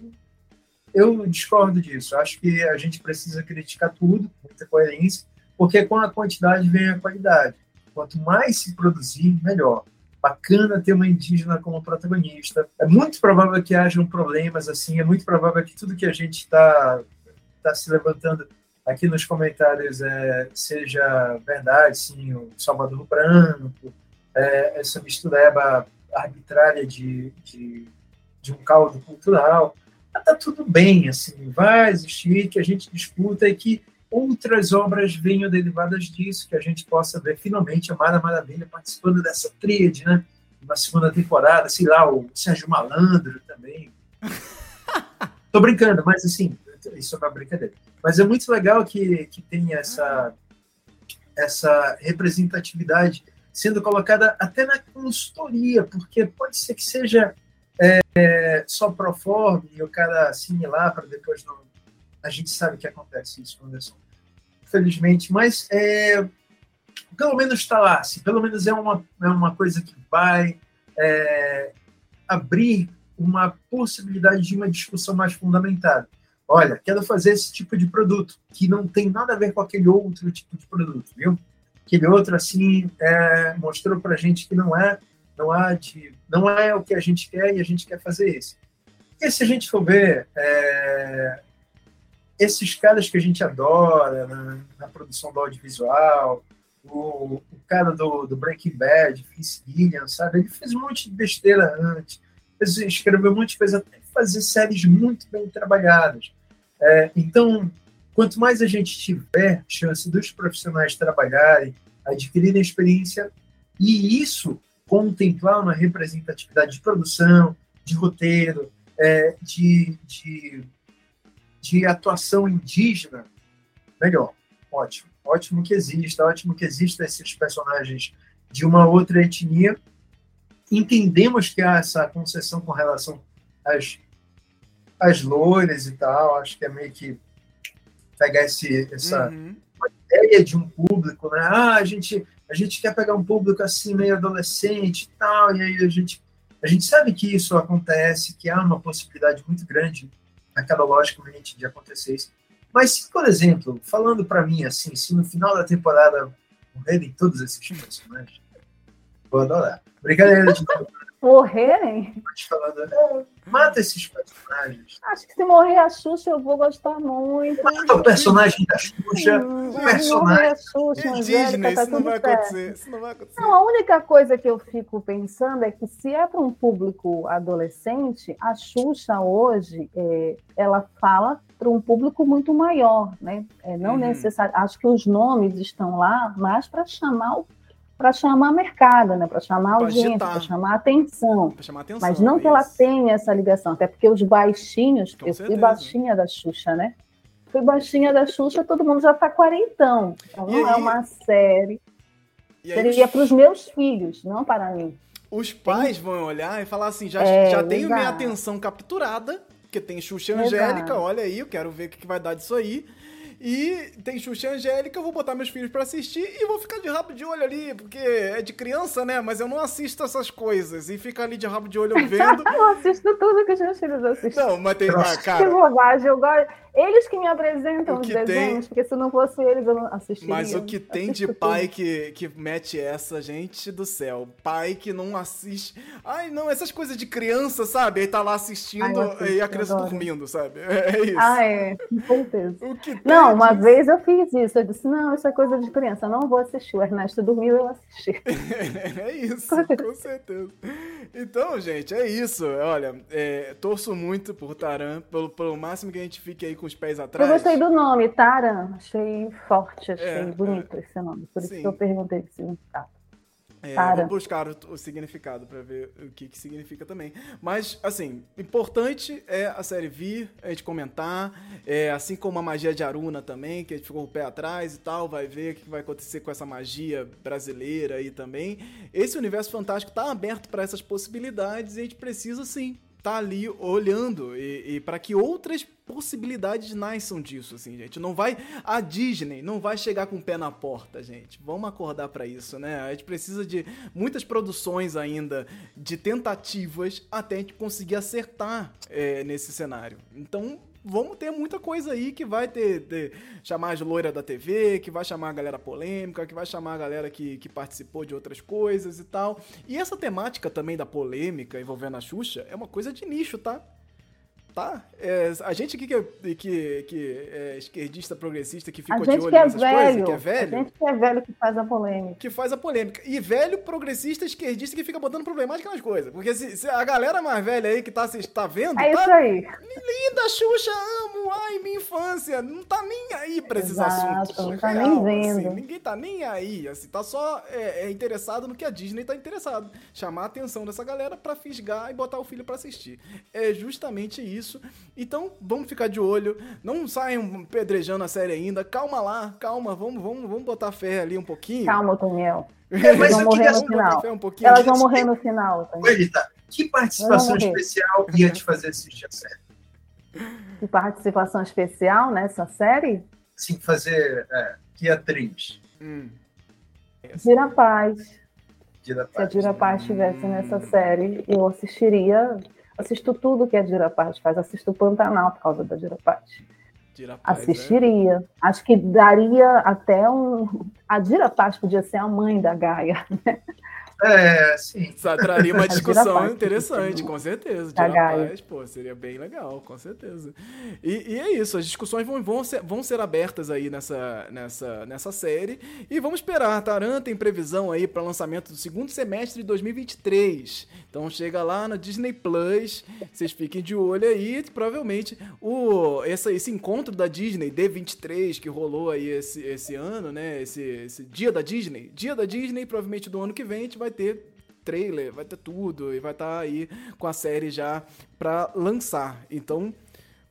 Eu discordo disso. Acho que a gente precisa criticar tudo, muita coerência, porque com a quantidade vem a qualidade. Quanto mais se produzir, melhor. Bacana ter uma indígena como protagonista. É muito provável que hajam problemas assim, é muito provável que tudo que a gente está está se levantando aqui nos comentários é, seja verdade, sim, o Salvador Branco, é, essa mistureba arbitrária de, de, de um caldo cultural, está tudo bem, assim, vai existir, que a gente discuta e que outras obras venham derivadas disso, que a gente possa ver finalmente a Mara Maravilha participando dessa tríade, né? Na segunda temporada, sei lá, o Sérgio Malandro também. Tô brincando, mas assim, isso é uma brincadeira. Mas é muito legal que, que tenha essa, essa representatividade sendo colocada até na consultoria, porque pode ser que seja é, só pro forma e o cara assimilar para depois não. A gente sabe que acontece isso, Anderson. Infelizmente, mas é, pelo menos está lá, assim, pelo menos é uma, é uma coisa que vai, é, abrir uma possibilidade de uma discussão mais fundamentada. Olha, quero fazer esse tipo de produto, que não tem nada a ver com aquele outro tipo de produto, viu? Aquele outro, assim, é, mostrou para a gente que não é, não, há de, não é o que a gente quer e a gente quer fazer isso. E se a gente for ver, é, esses caras que a gente adora na, na produção do audiovisual, o, o, cara do, do Breaking Bad, Vince Gillian, sabe? Ele fez um monte de besteira antes, fez, escreveu um monte de coisa, até fazer séries muito bem trabalhadas. É, então, quanto mais a gente tiver chance dos profissionais trabalharem, adquirirem experiência, e isso contemplar uma representatividade de produção, de roteiro, é, de, de, de atuação indígena, melhor. Ótimo. Ótimo que exista, ótimo que existam esses personagens de uma outra etnia. Entendemos que há essa concessão com relação às, às loiras e tal, acho que é meio que pegar esse, essa uhum. ideia de um público, né? Ah, a gente, a gente quer pegar um público assim, meio adolescente e tal, e aí a gente, a gente sabe que isso acontece, que há uma possibilidade muito grande, mercadologicamente, de acontecer isso. Mas se, por exemplo, falando para mim assim, se no final da temporada morrerem todos esses personagens, vou adorar. Brincadeira de Morrerem? Falando, é, mata esses personagens. Acho que se morrer a Xuxa, eu vou gostar muito. Mata o personagem da Xuxa. Hum, o personagem. A Xuxa, Indígena, tá isso, não vai acontecer, isso não vai acontecer. Não, a única coisa que eu fico pensando é que se é para um público adolescente, a Xuxa hoje, é, ela fala para um público muito maior, né? É, não uhum. necessário. Acho que os nomes estão lá mais para chamar o para chamar mercado, né? para chamar audiência, para chamar atenção. chamar atenção. Mas não que ela tenha essa ligação, até porque os baixinhos, Com eu certeza. fui baixinha da Xuxa, né? Fui baixinha da Xuxa, todo mundo já está quarentão. Então não é uma série. Seria os... para os meus filhos, não para mim. Os pais vão olhar e falar assim: já, é, já tenho minha atenção capturada, porque tem Xuxa e Angélica, olha aí, eu quero ver o que vai dar disso aí. E tem Xuxa e Angélica, eu vou botar meus filhos para assistir e vou ficar de rabo de olho ali, porque é de criança, né? Mas eu não assisto essas coisas. E fica ali de rabo de olho vendo. eu assisto tudo que os meus filhos assistem. Não, mas tem. Ah, cara. Que bobagem, eu gosto. Eles que me apresentam os desenhos, tem... porque se não fosse eles, eu não assistiria. Mas o que tem de pai que, que mete essa, gente do céu. Pai que não assiste. Ai, não, essas coisas de criança, sabe? Aí tá lá assistindo Ai, e a criança adoro. dormindo, sabe? É, isso. Ah, é, com certeza. não, uma vez eu fiz isso. Eu disse, não, isso é coisa de criança, não vou assistir. O Ernesto dormiu eu assisti. é isso, com certeza. Então, gente, é isso. Olha, é, torço muito por Taran, pelo, pelo máximo que a gente fique aí com os pés atrás. Eu gostei do nome, Taran. Achei forte, achei é, bonito é. esse nome. Por Sim. isso que eu perguntei o significado. É, vou buscar o, o significado para ver o que, que significa também. Mas, assim, importante é a série vir, a gente comentar, é, assim como a magia de Aruna também, que a gente ficou o pé atrás e tal, vai ver o que vai acontecer com essa magia brasileira aí também. Esse universo fantástico está aberto para essas possibilidades e a gente precisa, sim, tá ali olhando e, e para que outras possibilidades nasçam disso, assim, gente. Não vai a Disney não vai chegar com o pé na porta, gente. Vamos acordar para isso, né? A gente precisa de muitas produções ainda de tentativas até a gente conseguir acertar é, nesse cenário. Então vamos ter muita coisa aí que vai ter, ter, chamar as loiras da TV, que vai chamar a galera polêmica, que vai chamar a galera que, que participou de outras coisas e tal. E essa temática também da polêmica envolvendo a Xuxa é uma coisa de nicho, tá? Tá? É, a gente aqui que, é, que, que é esquerdista, progressista, que fica de olho é nessas velho, coisas, que é velho. A gente que é velho que faz a polêmica. Que faz a polêmica. E velho, progressista, esquerdista que fica botando problemática nas coisas. Porque se, se a galera mais velha aí que tá, se, tá vendo. É tá, isso aí. Linda, Xuxa, amo, ai, minha infância. Não tá nem aí pra esses Exato, assuntos. Não tá real, nem vendo. Assim, ninguém tá nem aí. Assim, tá só é, é, interessado no que a Disney tá interessado. Chamar a atenção dessa galera pra fisgar e botar o filho pra assistir. É justamente isso. Então, então, vamos ficar de olho. Não saiam pedrejando a série ainda. Calma lá, calma. Vamos, vamos, vamos botar fé ali um pouquinho. Calma, Toniel. Elas vão morrer no final. Um Elas vão morrer no final. Que participação especial ia te fazer assistir a série? Que participação especial nessa série? Sim, fazer. É, que atriz? Hum. Gira Paz. Dira Se a Dira Paz estivesse nessa série, eu assistiria. Assisto tudo que a Dira Paz faz. Assisto o Pantanal por causa da Dira Paz. Dira Paz, Assistiria. É? Acho que daria até um. A Dira Paz podia ser a mãe da Gaia, né? É, sim. Só traria uma discussão interessante, com certeza. De rapaz, pô, seria bem legal, com certeza. E, e, é isso, as discussões vão, vão, ser, vão ser abertas aí nessa, nessa, nessa série. E vamos esperar, Taran tem previsão aí para lançamento do segundo semestre de 2023. Então chega lá no Disney Plus, vocês fiquem de olho aí. Provavelmente o, essa, esse encontro da Disney D23 que rolou aí esse, esse ano, né? Esse, esse dia da Disney. Dia da Disney, provavelmente do ano que vem, a gente vai vai ter trailer, vai ter tudo e vai estar tá aí com a série já para lançar. Então,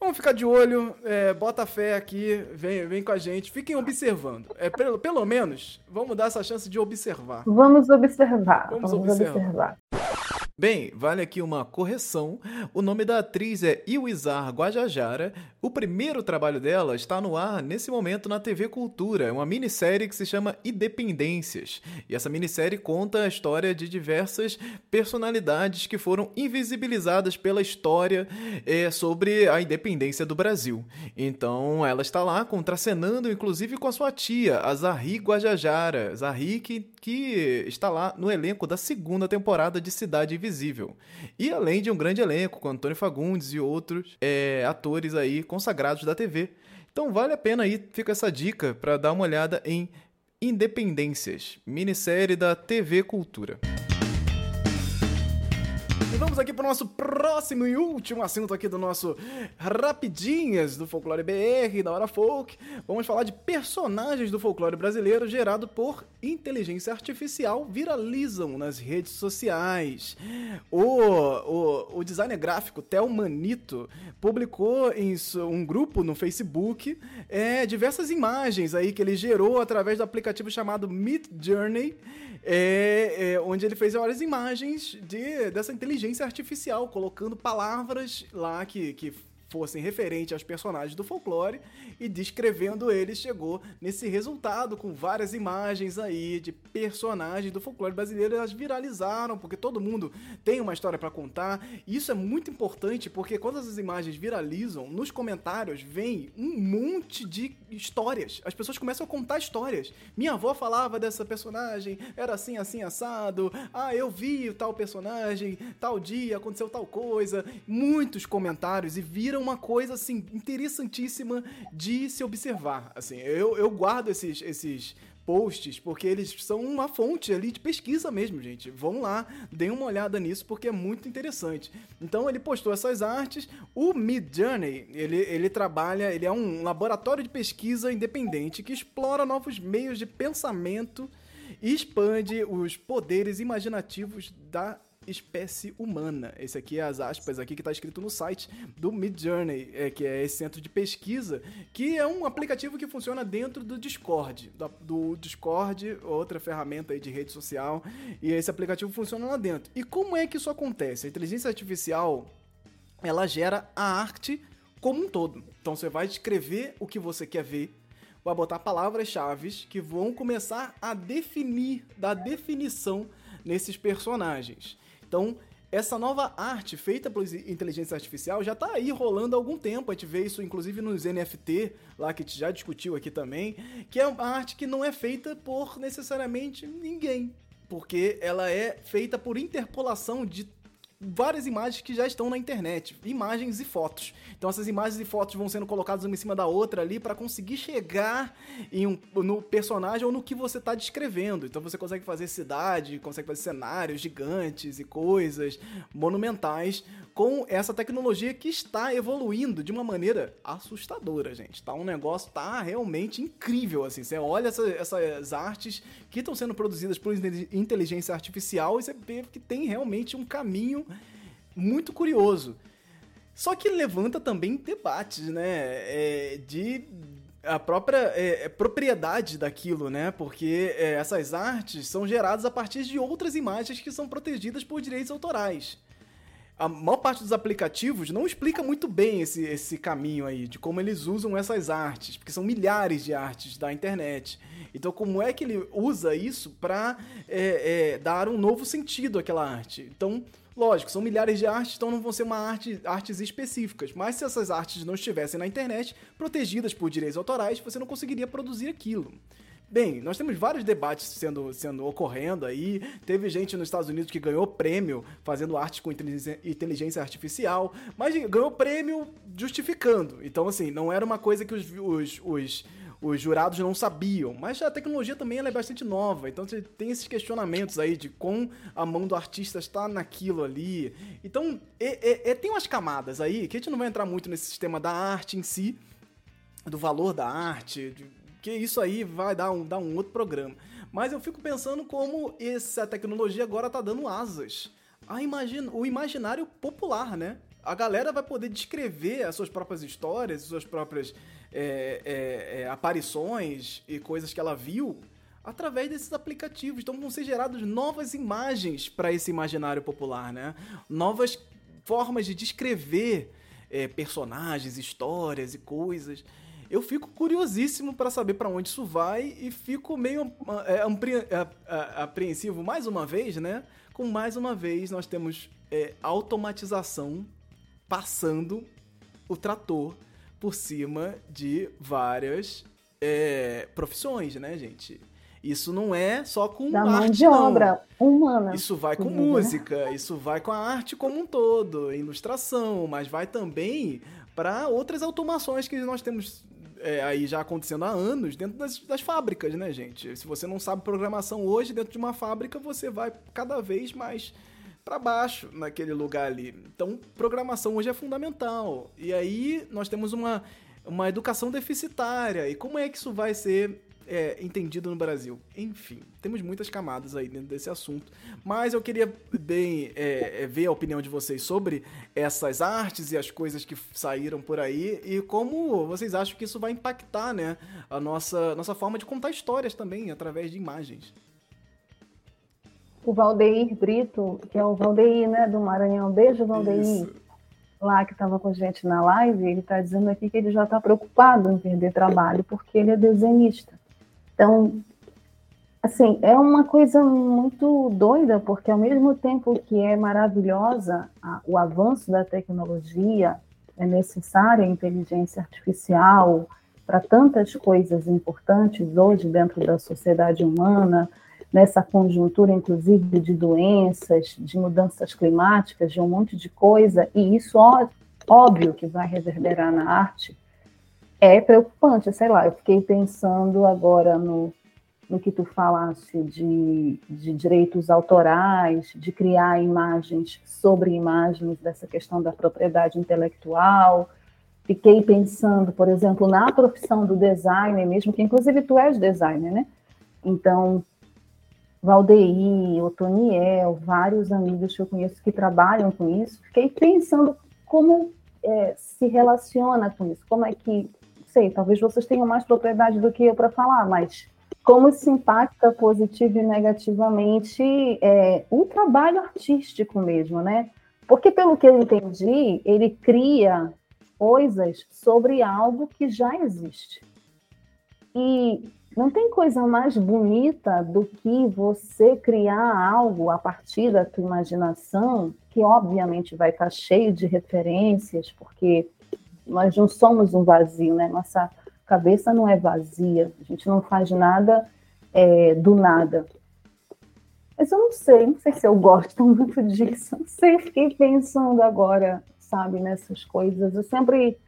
vamos ficar de olho, é, bota fé aqui, vem, vem com a gente, fiquem observando. É, pelo, pelo menos, vamos dar essa chance de observar. Vamos observar. Vamos, vamos observar. observar. Bem, vale aqui uma correção. O nome da atriz é Iwizar Guajajara. O primeiro trabalho dela está no ar nesse momento na TV Cultura. É uma minissérie que se chama Independências. E essa minissérie conta a história de diversas personalidades que foram invisibilizadas pela história é, sobre a independência do Brasil. Então ela está lá contracenando, inclusive com a sua tia, a Zahri Guajajara. Zahri que, que está lá no elenco da segunda temporada de Cidade Invisível. E além de um grande elenco com Antônio Fagundes e outros é, atores aí consagrados da TV. Então vale a pena aí, fica essa dica para dar uma olhada em Independências, minissérie da TV Cultura. E vamos aqui para o nosso próximo e último assunto aqui do nosso Rapidinhas do Folclore BR, da Hora Folk. Vamos falar de personagens do folclore brasileiro gerado por inteligência artificial viralizam nas redes sociais. O, o, o designer gráfico Theo Manito publicou em um grupo no Facebook é, diversas imagens aí que ele gerou através do aplicativo chamado Mid Journey é, é, onde ele fez várias imagens de, dessa inteligência artificial, colocando palavras lá que, que fossem referentes aos personagens do folclore e descrevendo eles chegou nesse resultado com várias imagens aí de personagens do folclore brasileiro, elas viralizaram porque todo mundo tem uma história para contar. E isso é muito importante porque quando essas imagens viralizam, nos comentários vem um monte de histórias. As pessoas começam a contar histórias. Minha avó falava dessa personagem, era assim, assim assado. Ah, eu vi tal personagem, tal dia aconteceu tal coisa. Muitos comentários e viram uma coisa assim interessantíssima de se observar. Assim, eu, eu guardo esses, esses posts, porque eles são uma fonte ali de pesquisa mesmo, gente. Vão lá, deem uma olhada nisso, porque é muito interessante. Então ele postou essas artes. O Mid Journey, ele, ele trabalha, ele é um laboratório de pesquisa independente que explora novos meios de pensamento e expande os poderes imaginativos da espécie humana. Esse aqui é as aspas aqui que está escrito no site do Midjourney, é, que é esse centro de pesquisa, que é um aplicativo que funciona dentro do Discord, do, do Discord, outra ferramenta de rede social, e esse aplicativo funciona lá dentro. E como é que isso acontece? A inteligência artificial, ela gera a arte como um todo. Então você vai escrever o que você quer ver, vai botar palavras-chave que vão começar a definir, dar definição nesses personagens. Então, essa nova arte feita por inteligência artificial já está aí rolando há algum tempo. A gente vê isso inclusive nos NFT, lá que a gente já discutiu aqui também, que é uma arte que não é feita por necessariamente ninguém, porque ela é feita por interpolação de várias imagens que já estão na internet, imagens e fotos. Então essas imagens e fotos vão sendo colocadas uma em cima da outra ali para conseguir chegar em um, no personagem ou no que você está descrevendo. Então você consegue fazer cidade, consegue fazer cenários gigantes e coisas monumentais com essa tecnologia que está evoluindo de uma maneira assustadora, gente. Tá um negócio tá realmente incrível assim. Você olha essa, essas artes que estão sendo produzidas por inteligência artificial e você vê que tem realmente um caminho muito curioso. Só que levanta também debates, né? É, de a própria é, é propriedade daquilo, né? Porque é, essas artes são geradas a partir de outras imagens que são protegidas por direitos autorais. a maior parte dos aplicativos não explica muito bem esse, esse caminho aí, de como eles usam essas artes, porque são milhares de artes da internet. Então, como é que ele usa isso para é, é, dar um novo sentido àquela arte? Então, lógico, são milhares de artes, então não vão ser uma arte, artes específicas. Mas se essas artes não estivessem na internet, protegidas por direitos autorais, você não conseguiria produzir aquilo. Bem, nós temos vários debates sendo, sendo ocorrendo aí. Teve gente nos Estados Unidos que ganhou prêmio fazendo arte com inteligência artificial, mas ganhou prêmio justificando. Então, assim, não era uma coisa que os, os, os, os jurados não sabiam. Mas a tecnologia também é bastante nova. Então você tem esses questionamentos aí de como a mão do artista está naquilo ali. Então, é, é, tem umas camadas aí que a gente não vai entrar muito nesse sistema da arte em si, do valor da arte, de, que isso aí vai dar um, dar um outro programa. Mas eu fico pensando como essa tecnologia agora tá dando asas a imagina, o imaginário popular, né? A galera vai poder descrever as suas próprias histórias, as suas próprias é, é, é, aparições e coisas que ela viu através desses aplicativos. Então vão ser geradas novas imagens para esse imaginário popular, né? Novas formas de descrever é, personagens, histórias e coisas eu fico curiosíssimo para saber para onde isso vai e fico meio é, é, apreensivo mais uma vez, né? Com mais uma vez nós temos é, automatização passando o trator por cima de várias é, profissões, né, gente? Isso não é só com da arte, mão de obra humana. Isso vai com né? música, isso vai com a arte como um todo, ilustração, mas vai também para outras automações que nós temos é, aí já acontecendo há anos dentro das, das, fábricas, né, gente? Se você não sabe programação hoje dentro de uma fábrica, você vai cada vez mais para baixo naquele lugar ali. Então, programação hoje é fundamental. E aí nós temos uma, uma educação deficitária. E como é que isso vai ser é, entendido no Brasil. Enfim, temos muitas camadas aí dentro desse assunto. Mas eu queria bem é, é, ver a opinião de vocês sobre essas artes e as coisas que saíram por aí e como vocês acham que isso vai impactar né, a nossa, nossa forma de contar histórias também através de imagens. O Valdeir Brito, que é o Valdeir né, do Maranhão. Beijo, Valdeir. Isso lá que estava com a gente na live, ele está dizendo aqui que ele já está preocupado em perder trabalho porque ele é desenhista. Então, assim, é uma coisa muito doida, porque ao mesmo tempo que é maravilhosa a, o avanço da tecnologia, é necessária a inteligência artificial para tantas coisas importantes hoje dentro da sociedade humana, nessa conjuntura, inclusive, de doenças, de mudanças climáticas, de um monte de coisa, e isso, ó, óbvio, que vai reverberar na arte, é preocupante, sei lá, eu fiquei pensando agora no, no que tu falaste de, de direitos autorais, de criar imagens sobre imagens, dessa questão da propriedade intelectual. Fiquei pensando, por exemplo, na profissão do designer mesmo, que inclusive tu és designer, né? Então, Valdeir, Otoniel, vários amigos que eu conheço que trabalham com isso, fiquei pensando como é, se relaciona com isso, como é que sei, talvez vocês tenham mais propriedade do que eu para falar, mas como se impacta positivo e negativamente é, o trabalho artístico mesmo, né? Porque, pelo que eu entendi, ele cria coisas sobre algo que já existe. E não tem coisa mais bonita do que você criar algo a partir da tua imaginação, que obviamente vai estar cheio de referências, porque nós não somos um vazio, né? Nossa cabeça não é vazia, a gente não faz nada é, do nada. Mas eu não sei, não sei se eu gosto muito disso, não sei, fiquei pensando agora, sabe, nessas coisas. Eu sempre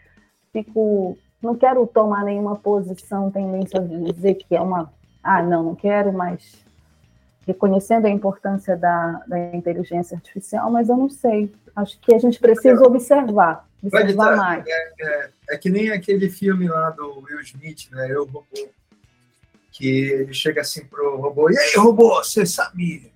fico, não quero tomar nenhuma posição, tendência a dizer que é uma, ah, não, não quero, mas reconhecendo a importância da, da inteligência artificial, mas eu não sei. Acho que a gente precisa observar observar tá, mais. É, é, é, que nem aquele filme lá do Will Smith, né? Eu robô. Que ele chega assim pro robô, e aí, robô, você sabe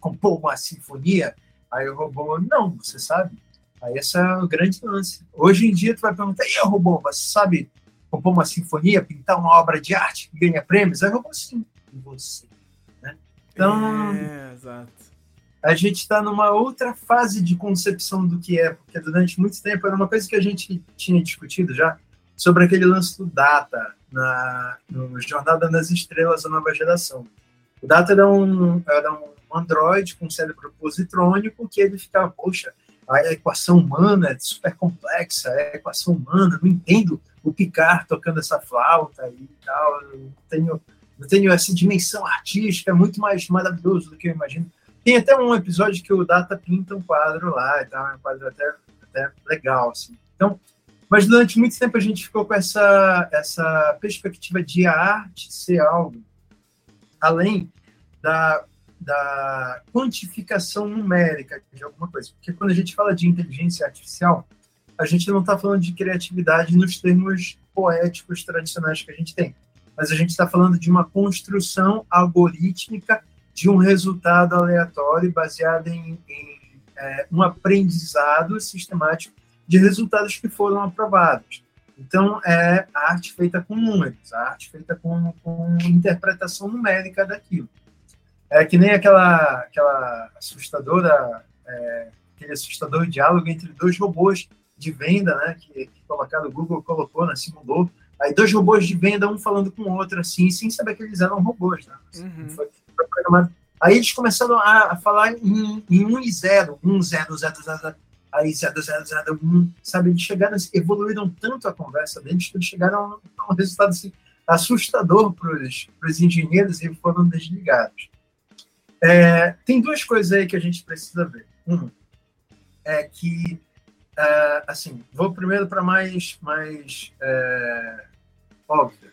compor uma sinfonia? Aí o robô, não, você sabe? Aí esse é o grande lance. Hoje em dia tu vai perguntar, e robô, você sabe compor uma sinfonia, pintar uma obra de arte que ganha prêmios? Aí robô, sim, e você? Né? Então. É, a gente está numa outra fase de concepção do que é, porque durante muito tempo era uma coisa que a gente tinha discutido já, sobre aquele lance do data na no Jornada nas Estrelas, a nova geração. O data era um, era um Android com cérebro positrônico que ele ficava, poxa, a equação humana é super complexa, é a equação humana, não entendo o Picard tocando essa flauta e tal, não tenho, tenho essa dimensão artística, é muito mais maravilhoso do que eu imagino. Tem até um episódio que o Data pinta um quadro lá e tal, é um quadro até, até legal, assim. Então, mas durante muito tempo a gente ficou com essa, essa perspectiva de a arte ser algo além da, da quantificação numérica de alguma coisa. Porque quando a gente fala de inteligência artificial, a gente não está falando de criatividade nos termos poéticos tradicionais que a gente tem, mas a gente está falando de uma construção algorítmica de um resultado aleatório baseado em, em é, um aprendizado sistemático de resultados que foram aprovados. Então, é a arte feita com números, a arte feita com, com interpretação numérica daquilo. É que nem aquela, aquela assustadora, é, aquele assustador diálogo entre dois robôs de venda, né, que, que colocaram, o Google colocou, né, simulou, aí dois robôs de venda, um falando com o outro, assim, sem saber que eles eram robôs, né, uhum. foi, foi programado. Aí eles começaram a, a falar em, em 1 e 0, 1, 0, 0, 0, 0 aí 0, 0, 0, 1, sabe? Eles chegaram, evoluíram tanto a conversa deles que eles chegaram a um resultado assim, assustador para os engenheiros e foram desligados. É, tem duas coisas aí que a gente precisa ver. Um é que, é, assim, vou primeiro para mais, mais é, óbvio.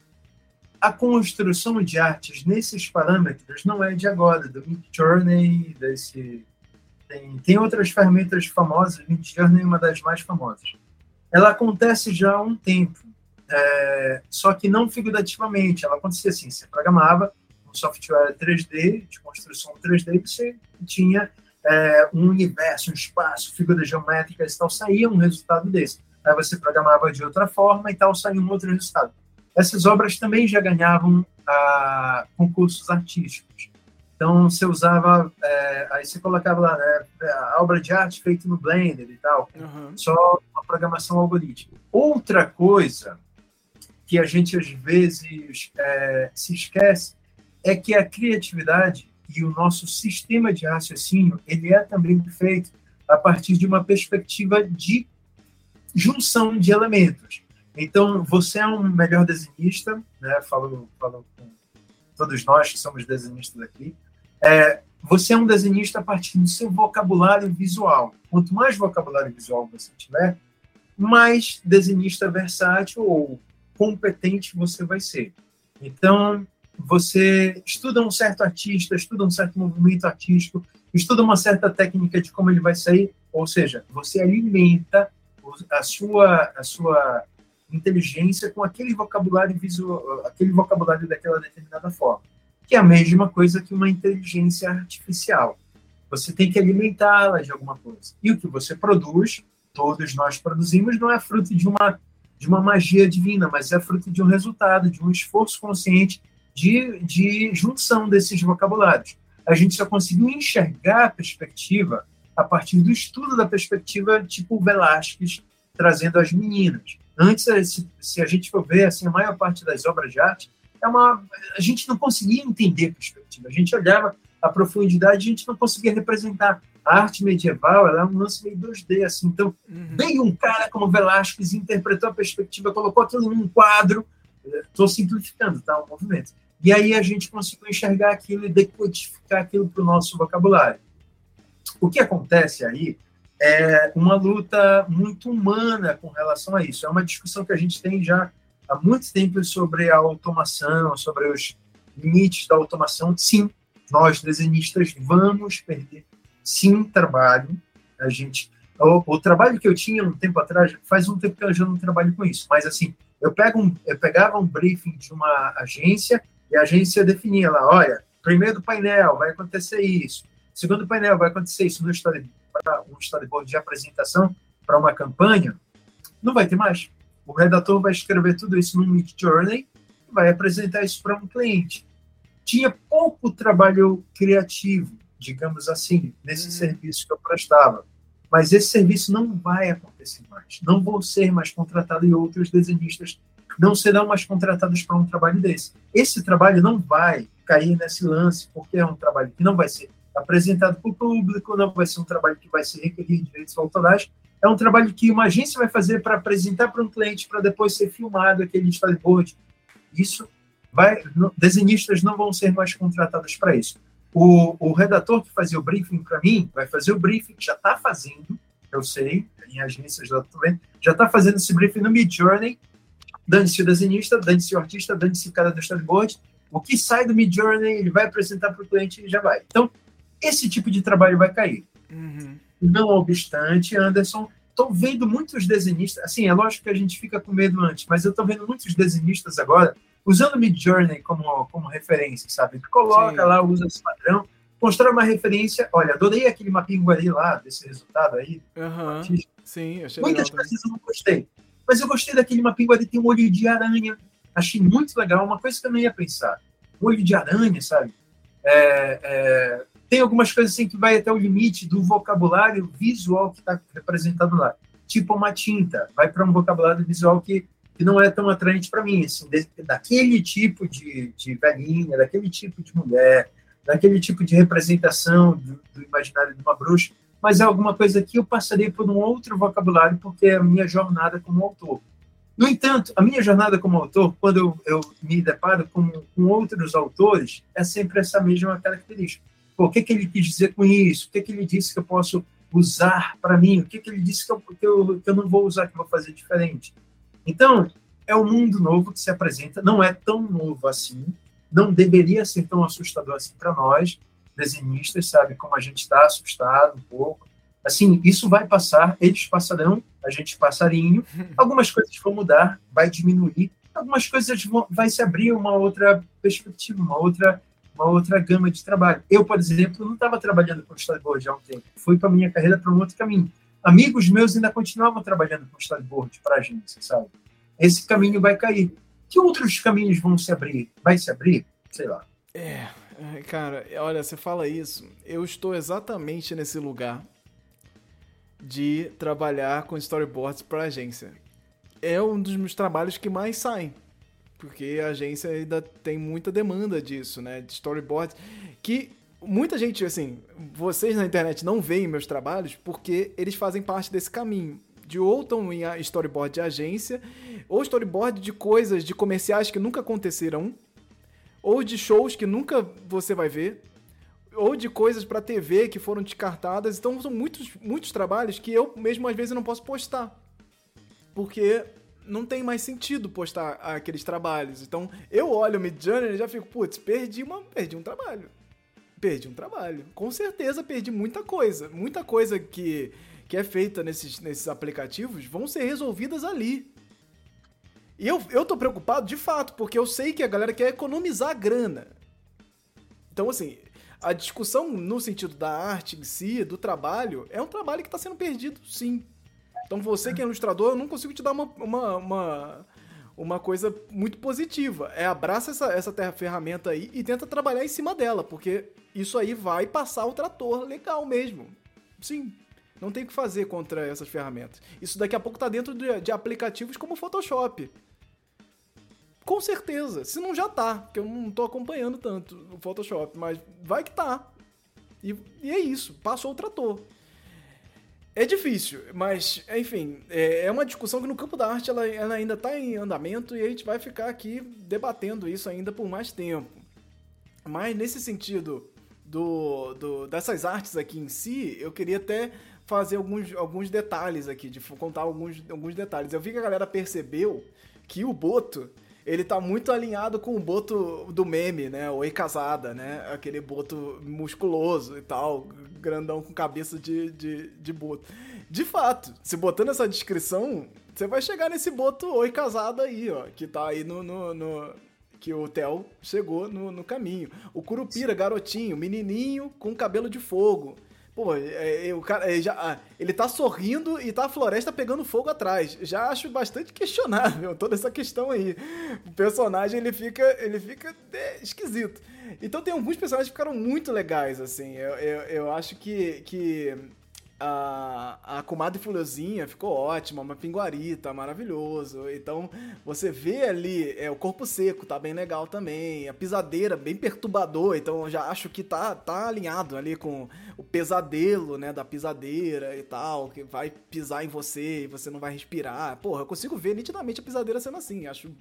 A construção de artes nesses parâmetros não é de agora, do Mid Journey, desse tem, tem outras ferramentas famosas, Midjourney é uma das mais famosas. Ela acontece já há um tempo, é, só que não figurativamente. Ela acontecia assim: você programava um software 3D, de construção 3D, você tinha é, um universo, um espaço, figuras geométricas e tal, saía um resultado desse. Aí você programava de outra forma e tal, saía um outro resultado. Essas obras também já ganhavam ah, concursos artísticos. Então você usava, é, aí você colocava lá, né, a obra de arte feita no Blender e tal, uhum. só uma programação algorítmica. Outra coisa que a gente às vezes é, se esquece é que a criatividade e o nosso sistema de raciocínio ele é também feito a partir de uma perspectiva de junção de elementos. Então, você é um melhor desenhista, né? Falo, falo com todos nós que somos desenhistas aqui. É, você é um desenhista a partir do seu vocabulário visual. Quanto mais vocabulário visual você tiver, mais desenhista versátil ou competente você vai ser. Então, você estuda um certo artista, estuda um certo movimento artístico, estuda uma certa técnica de como ele vai sair, ou seja, você alimenta a sua, a sua inteligência com aquele vocabulário visual, aquele vocabulário daquela determinada forma que é a mesma coisa que uma inteligência artificial. Você tem que alimentá-la de alguma coisa. E o que você produz, todos nós produzimos, não é fruto de uma, de uma magia divina, mas é fruto de um resultado, de um esforço consciente de, de junção desses vocabulários. A gente só conseguiu enxergar a perspectiva a partir do estudo da perspectiva tipo Velázquez, trazendo as meninas. Antes, se, se a gente for ver, assim, a maior parte das obras de arte é uma. A gente não conseguia entender a perspectiva. A gente olhava a profundidade, a gente não conseguia representar. A arte medieval ela é um lance meio 2D, assim. Então, uhum. veio um cara como Velázquez, interpretou a perspectiva, colocou aquilo num quadro. Estou simplificando, tá? O movimento. E aí a gente conseguiu enxergar aquilo e decodificar aquilo para o nosso vocabulário. O que acontece aí é uma luta muito humana com relação a isso. É uma discussão que a gente tem já há muito tempo sobre a automação, sobre os limites da automação. Sim, nós desenhistas vamos perder, sim, trabalho. A gente, o, o, trabalho que eu tinha um tempo atrás, faz um tempo que eu já não trabalho com isso, mas assim, eu, pego um, eu pegava um briefing de uma agência e a agência definia lá, olha, primeiro painel vai acontecer isso, segundo painel vai acontecer isso no storyboard, um storyboard de apresentação para uma campanha, não vai ter mais. O redator vai escrever tudo isso no Mid Journey e vai apresentar isso para um cliente. Tinha pouco trabalho criativo, digamos assim, nesse uhum. serviço que eu prestava. Mas esse serviço não vai acontecer mais. Não vou ser mais contratado e outros desenhistas não serão mais contratados para um trabalho desse. Esse trabalho não vai cair nesse lance, porque é um trabalho que não vai ser apresentado para o público, não vai ser um trabalho que vai ser requerido de direitos autorais, é um trabalho que uma agência vai fazer para apresentar para um cliente, para depois ser filmado aquele storyboard. Isso vai, desenhistas não vão ser mais contratados para isso. O, o redator que fazia o briefing para mim vai fazer o briefing, já está fazendo, eu sei, em agências já vendo, já está fazendo esse briefing no Mid Journey, dane-se o desenhista, dane-se o artista, dane-se o cara do storyboard. O que sai do Mid Journey, ele vai apresentar para o cliente e já vai. Então, esse tipo de trabalho vai cair. Uhum. Não obstante, Anderson, estou vendo muitos desenhistas, assim, é lógico que a gente fica com medo antes, mas eu estou vendo muitos desenhistas agora usando o Mid Journey como, como referência, sabe? Coloca Sim. lá, usa esse padrão, constrói uma referência. Olha, adorei aquele mapinha ali lá, desse resultado aí. Uhum. Sim, achei Muitas coisas eu não gostei, mas eu gostei daquele mapinha ali, tem um olho de aranha. Achei muito legal, uma coisa que eu não ia pensar. Um olho de aranha, sabe? É, é, tem algumas coisas assim que vai até o limite do vocabulário visual que está representado lá. Tipo uma tinta, vai para um vocabulário visual que, que não é tão atraente para mim. Assim, de, daquele tipo de, de velhinha, daquele tipo de mulher, daquele tipo de representação do, do imaginário de uma bruxa, mas é alguma coisa que eu passaria por um outro vocabulário porque é a minha jornada como autor. No entanto, a minha jornada como autor, quando eu, eu me deparo com, com outros autores, é sempre essa mesma característica Pô, o que, que ele quis dizer com isso? O que, que ele disse que eu posso usar para mim? O que, que ele disse que eu, que, eu, que eu não vou usar, que eu vou fazer diferente? Então, é um mundo novo que se apresenta, não é tão novo assim, não deveria ser tão assustador assim para nós, desenhistas, sabe? Como a gente está assustado um pouco. Assim, isso vai passar, eles passarão, a gente passarinho. Algumas coisas vão mudar, vai diminuir. Algumas coisas vão, vai se abrir uma outra perspectiva, uma outra uma outra gama de trabalho. Eu, por exemplo, não estava trabalhando com storyboard há um tempo. Fui para minha carreira para um outro caminho. Amigos meus ainda continuavam trabalhando com storyboard para a agência, sabe? Esse caminho vai cair. Que outros caminhos vão se abrir? Vai se abrir? Sei lá. É cara, olha, você fala isso. Eu estou exatamente nesse lugar de trabalhar com storyboards para agência. É um dos meus trabalhos que mais saem porque a agência ainda tem muita demanda disso, né? De storyboards. Que muita gente, assim, vocês na internet não veem meus trabalhos porque eles fazem parte desse caminho. De ou estão em storyboard de agência, ou storyboard de coisas, de comerciais que nunca aconteceram, ou de shows que nunca você vai ver, ou de coisas para TV que foram descartadas. Então são muitos, muitos trabalhos que eu mesmo às vezes não posso postar. Porque não tem mais sentido postar aqueles trabalhos. Então, eu olho o Midjourney e já fico, putz, perdi, uma, perdi um trabalho. Perdi um trabalho. Com certeza perdi muita coisa. Muita coisa que, que é feita nesses, nesses aplicativos vão ser resolvidas ali. E eu, eu tô preocupado de fato, porque eu sei que a galera quer economizar grana. Então, assim, a discussão no sentido da arte em si, do trabalho, é um trabalho que está sendo perdido, sim. Então você que é ilustrador, eu não consigo te dar uma, uma, uma, uma coisa muito positiva. É abraça essa, essa ferramenta aí e tenta trabalhar em cima dela, porque isso aí vai passar o trator legal mesmo. Sim, não tem o que fazer contra essas ferramentas. Isso daqui a pouco tá dentro de, de aplicativos como o Photoshop. Com certeza. Se não já tá, porque eu não tô acompanhando tanto o Photoshop, mas vai que tá. E, e é isso, passou o trator. É difícil, mas, enfim, é, é uma discussão que no campo da arte ela, ela ainda está em andamento e a gente vai ficar aqui debatendo isso ainda por mais tempo. Mas nesse sentido do, do, dessas artes aqui em si, eu queria até fazer alguns, alguns detalhes aqui, de contar alguns, alguns detalhes. Eu vi que a galera percebeu que o Boto ele tá muito alinhado com o boto do meme, né? Oi casada, né? Aquele boto musculoso e tal, grandão com cabeça de, de, de boto. De fato, se botando essa descrição, você vai chegar nesse boto oi casada aí, ó, que tá aí no, no, no que o Theo chegou no, no caminho. O Curupira, garotinho, menininho com cabelo de fogo. Pô, é, é, o cara é, já, ah, ele tá sorrindo e tá a floresta pegando fogo atrás. Já acho bastante questionável toda essa questão aí. O personagem ele fica, ele fica é, esquisito. Então tem alguns personagens que ficaram muito legais, assim. Eu, eu, eu acho que, que a, a comadre Fulozinha ficou ótima, uma pinguarita, maravilhoso. Então, você vê ali, é, o corpo seco tá bem legal também. A pisadeira, bem perturbador, então eu já acho que tá, tá alinhado ali com o pesadelo, né, da pisadeira e tal, que vai pisar em você e você não vai respirar. Porra, eu consigo ver nitidamente a pisadeira sendo assim, acho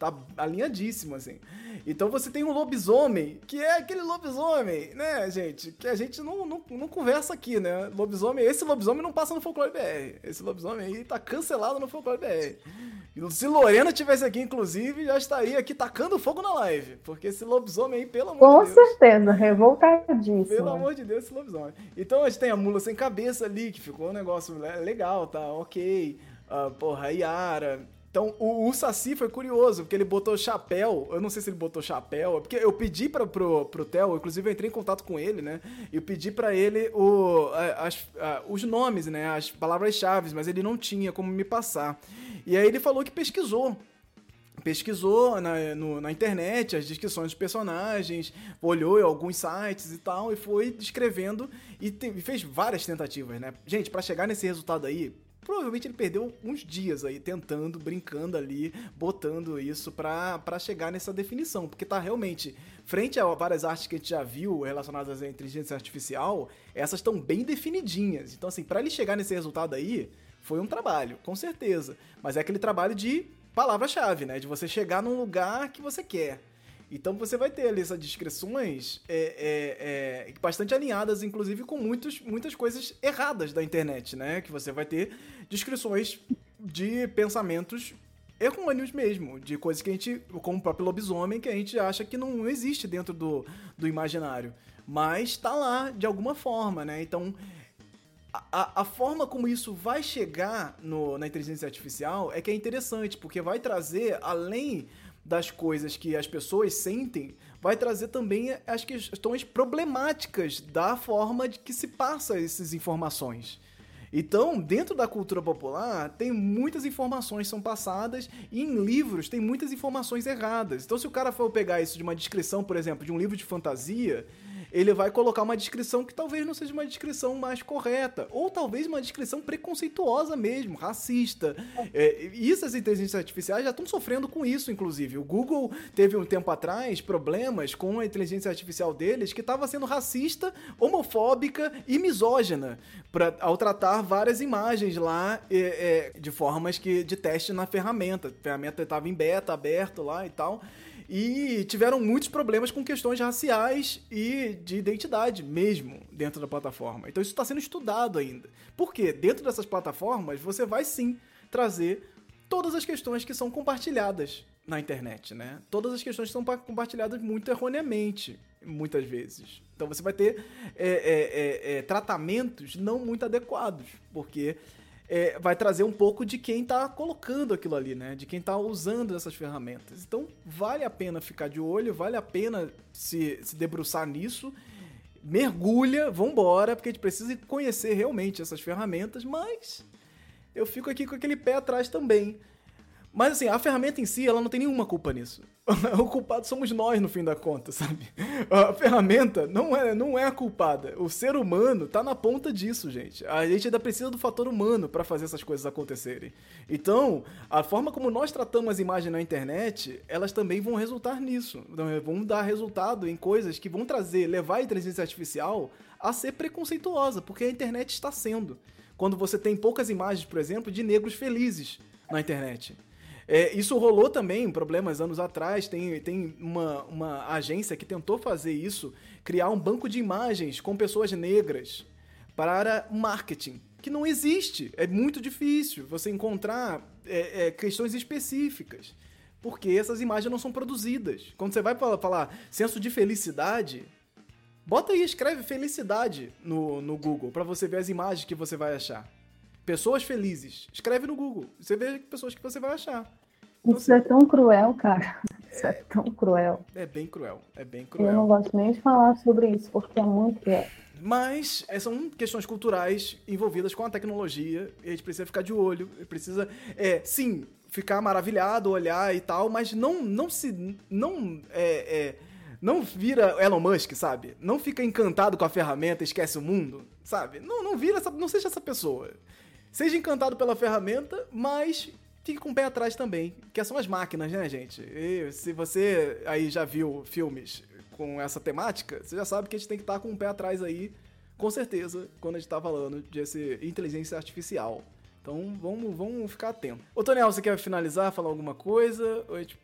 tá alinhadíssimo, assim. Então você tem um lobisomem, que é aquele lobisomem, né, gente? Que a gente não, não, não conversa aqui, né? Lobisomem, esse lobisomem não passa no Folclore BR. Esse lobisomem aí tá cancelado no Folclore BR. Se Lorena tivesse aqui, inclusive, já estaria aqui tacando fogo na live. Porque esse lobisomem aí, pelo amor Com de Deus. Com certeza, revoltadíssimo. Pelo amor de Deus, esse lobisomem. Então a gente tem a mula sem cabeça ali, que ficou um negócio legal, tá? Ok. Uh, porra, a Yara. Então, o, o Saci foi curioso, porque ele botou chapéu. Eu não sei se ele botou chapéu, porque eu pedi pra, pro, pro Theo, inclusive eu entrei em contato com ele, né? E eu pedi para ele o, as, os nomes, né? As palavras-chave, mas ele não tinha como me passar. E aí ele falou que pesquisou pesquisou na, no, na internet as descrições dos personagens, olhou em alguns sites e tal, e foi descrevendo e, te, e fez várias tentativas, né? Gente, para chegar nesse resultado aí, provavelmente ele perdeu uns dias aí tentando, brincando ali, botando isso para chegar nessa definição, porque tá realmente frente a várias artes que a gente já viu relacionadas à inteligência artificial, essas estão bem definidinhas. Então assim, para ele chegar nesse resultado aí, foi um trabalho, com certeza, mas é aquele trabalho de palavra-chave, né, de você chegar num lugar que você quer. Então você vai ter ali essas descrições é, é, é, bastante alinhadas, inclusive com muitos, muitas coisas erradas da internet, né? Que você vai ter descrições de pensamentos errôneos mesmo, de coisas que a gente, como o próprio lobisomem, que a gente acha que não existe dentro do, do imaginário. Mas está lá de alguma forma, né? Então, a, a, forma como isso vai chegar no, na inteligência artificial é que é interessante, porque vai trazer, além das coisas que as pessoas sentem, vai trazer também as questões problemáticas da forma de que se passa essas informações. Então, dentro da cultura popular, tem muitas informações são passadas e em livros tem muitas informações erradas. Então, se o cara for pegar isso de uma descrição, por exemplo, de um livro de fantasia, ele vai colocar uma descrição que talvez não seja uma descrição mais correta, ou talvez uma descrição preconceituosa mesmo, racista. É, e essas inteligências artificiais já estão sofrendo com isso, inclusive. O Google teve um tempo atrás problemas com a inteligência artificial deles que estava sendo racista, homofóbica e misógina pra, ao tratar várias imagens lá é, é, de formas que de teste na ferramenta. A ferramenta estava em beta, aberto lá e tal e tiveram muitos problemas com questões raciais e de identidade mesmo dentro da plataforma. Então isso está sendo estudado ainda. Porque dentro dessas plataformas você vai sim trazer todas as questões que são compartilhadas na internet, né? Todas as questões são compartilhadas muito erroneamente, muitas vezes. Então você vai ter é, é, é, é tratamentos não muito adequados, porque é, vai trazer um pouco de quem está colocando aquilo ali, né? De quem está usando essas ferramentas. Então, vale a pena ficar de olho, vale a pena se, se debruçar nisso. Mergulha, vambora, porque a gente precisa conhecer realmente essas ferramentas, mas eu fico aqui com aquele pé atrás também. Mas assim, a ferramenta em si, ela não tem nenhuma culpa nisso. o culpado somos nós, no fim da conta, sabe? A ferramenta não é, não é a culpada. O ser humano tá na ponta disso, gente. A gente ainda precisa do fator humano para fazer essas coisas acontecerem. Então, a forma como nós tratamos as imagens na internet, elas também vão resultar nisso. Então, vão dar resultado em coisas que vão trazer, levar a inteligência artificial a ser preconceituosa, porque a internet está sendo. Quando você tem poucas imagens, por exemplo, de negros felizes na internet. É, isso rolou também, problemas anos atrás. Tem, tem uma, uma agência que tentou fazer isso, criar um banco de imagens com pessoas negras para marketing, que não existe. É muito difícil você encontrar é, é, questões específicas, porque essas imagens não são produzidas. Quando você vai falar, falar senso de felicidade, bota aí, escreve felicidade no, no Google para você ver as imagens que você vai achar. Pessoas felizes. Escreve no Google. Você vê pessoas que você vai achar. Isso é tão cruel, cara. Isso é, é, tão cruel. É bem cruel. É bem cruel. Eu não gosto nem de falar sobre isso, porque é muito cruel. Mas são questões culturais envolvidas com a tecnologia e a gente precisa ficar de olho, precisa, é, sim, ficar maravilhado, olhar e tal, mas não, não se, não, é, é, não vira Elon Musk, sabe? Não fica encantado com a ferramenta, esquece o mundo, sabe? Não, não vira, essa, não seja essa pessoa. Seja encantado pela ferramenta, mas fique com o pé atrás também, que são as máquinas, né, gente? E se você aí já viu filmes com essa temática, você já sabe que a gente tem que estar com o pé atrás aí, com certeza, quando a gente está falando de inteligência artificial. Então vamos, vamos ficar atento. Ô, Tonel, você quer finalizar, falar alguma coisa? Ou gente...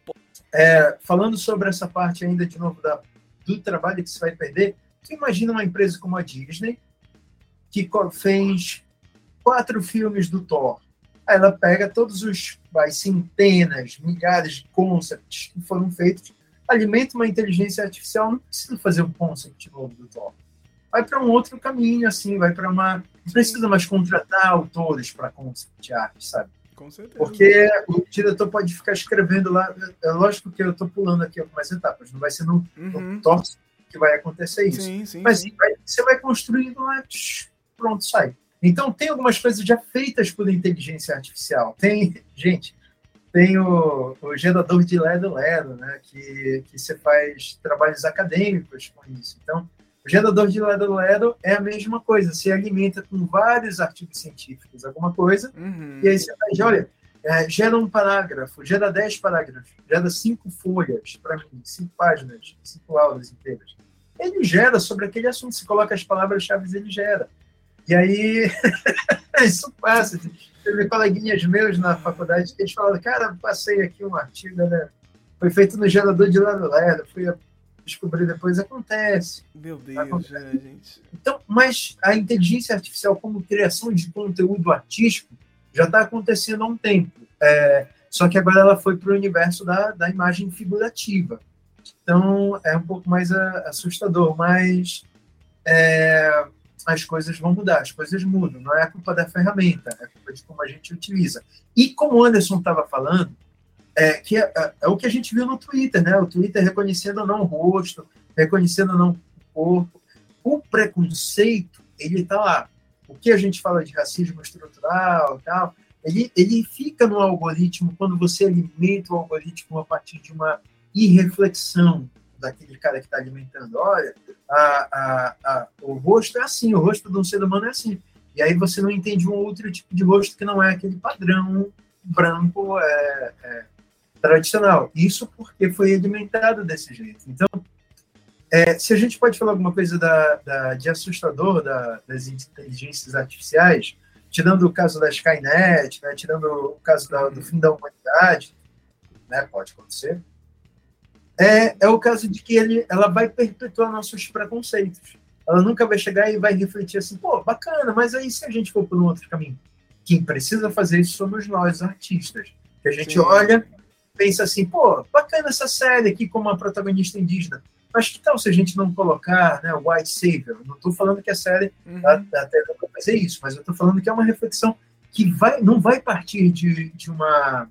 é, falando sobre essa parte ainda de novo da, do trabalho que você vai perder, você imagina uma empresa como a Disney, que fez quatro filmes do Thor. Ela pega todos os vai, centenas, milhares de concepts que foram feitos, alimenta uma inteligência artificial, não precisa fazer um concept novo do Thor. Vai para um outro caminho, assim, vai para uma. Não precisa mais contratar autores para concept art, sabe? Com certeza. Porque o diretor pode ficar escrevendo lá. É lógico que eu estou pulando aqui algumas etapas, não vai ser no, uhum. no que vai acontecer isso. Sim, sim, Mas sim. Vai, você vai construindo lá, pronto, sai. Então, tem algumas coisas já feitas por inteligência artificial. Tem, gente, tem o, o gerador de Ledo Ledo, né, que, que você faz trabalhos acadêmicos com isso. Então, o gerador de Ledo Ledo é a mesma coisa, você alimenta com vários artigos científicos, alguma coisa, uhum. e aí você faz, olha, é, gera um parágrafo, gera dez parágrafos, gera cinco folhas para mim, cinco páginas, cinco aulas inteiras. Ele gera sobre aquele assunto, se coloca as palavras-chave, ele gera. E aí, isso passa. Teve coleguinhas meus na faculdade que eles falaram, cara, passei aqui um artigo, né? Foi feito no gerador de lado lado, fui descobrir depois, acontece. Meu Deus, acontece. É, gente. Então, mas a inteligência artificial como criação de conteúdo artístico já está acontecendo há um tempo. É, só que agora ela foi para o universo da, da imagem figurativa. Então, é um pouco mais assustador, mas é, as coisas vão mudar, as coisas mudam. Não é a culpa da ferramenta, é a culpa de como a gente utiliza. E como o Anderson estava falando, é, que é, é, é, o que a gente viu no Twitter, né? O Twitter reconhecendo ou não o rosto, reconhecendo ou não o corpo. O preconceito, ele está lá. O que a gente fala de racismo estrutural tal, ele, ele fica no algoritmo quando você alimenta o algoritmo a partir de uma irreflexão daquele cara que está alimentando. Olha, a, a, a, o rosto é assim, o rosto de um ser humano é assim. E aí você não entende um outro tipo de rosto que não é aquele padrão branco é, é, tradicional. Isso porque foi alimentado desse jeito. Então, é, se a gente pode falar alguma coisa da, da de assustador da, das inteligências artificiais, tirando o caso da Skynet, né, tirando o caso da, do fim da humanidade, né, pode acontecer, é, é o caso de que ele, ela vai perpetuar nossos preconceitos. Ela nunca vai chegar e vai refletir assim, pô, bacana, mas aí se a gente for por um outro caminho? Quem precisa fazer isso somos nós, artistas. Que a gente Sim. olha, pensa assim, pô, bacana essa série aqui com uma protagonista indígena. Mas que tal se a gente não colocar né, White Savior? Não estou falando que a série uhum. até nunca fazer isso, mas eu estou falando que é uma reflexão que vai, não vai partir de, de, uma,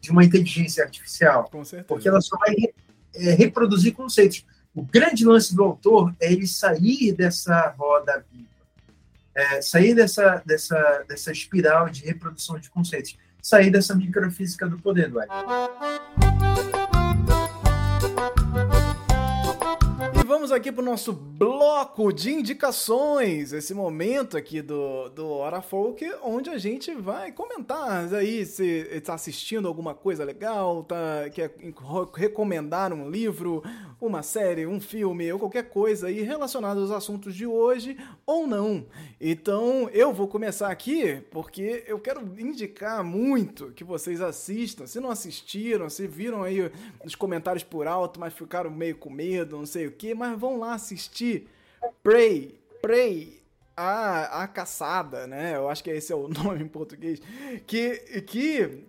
de uma inteligência artificial. Porque ela só vai é, reproduzir conceitos. O grande lance do autor é ele sair dessa roda viva, é, sair dessa, dessa, dessa espiral de reprodução de conceitos, sair dessa microfísica do poder, do vamos aqui para o nosso bloco de indicações, esse momento aqui do, do Hora Folk, onde a gente vai comentar aí se está assistindo alguma coisa legal, tá, quer recomendar um livro, uma série, um filme ou qualquer coisa aí relacionada aos assuntos de hoje ou não. Então eu vou começar aqui porque eu quero indicar muito que vocês assistam. Se não assistiram, se viram aí os comentários por alto, mas ficaram meio com medo, não sei o que, mas vão lá assistir Prey, Prey, a, a caçada, né? Eu acho que esse é o nome em português, que, que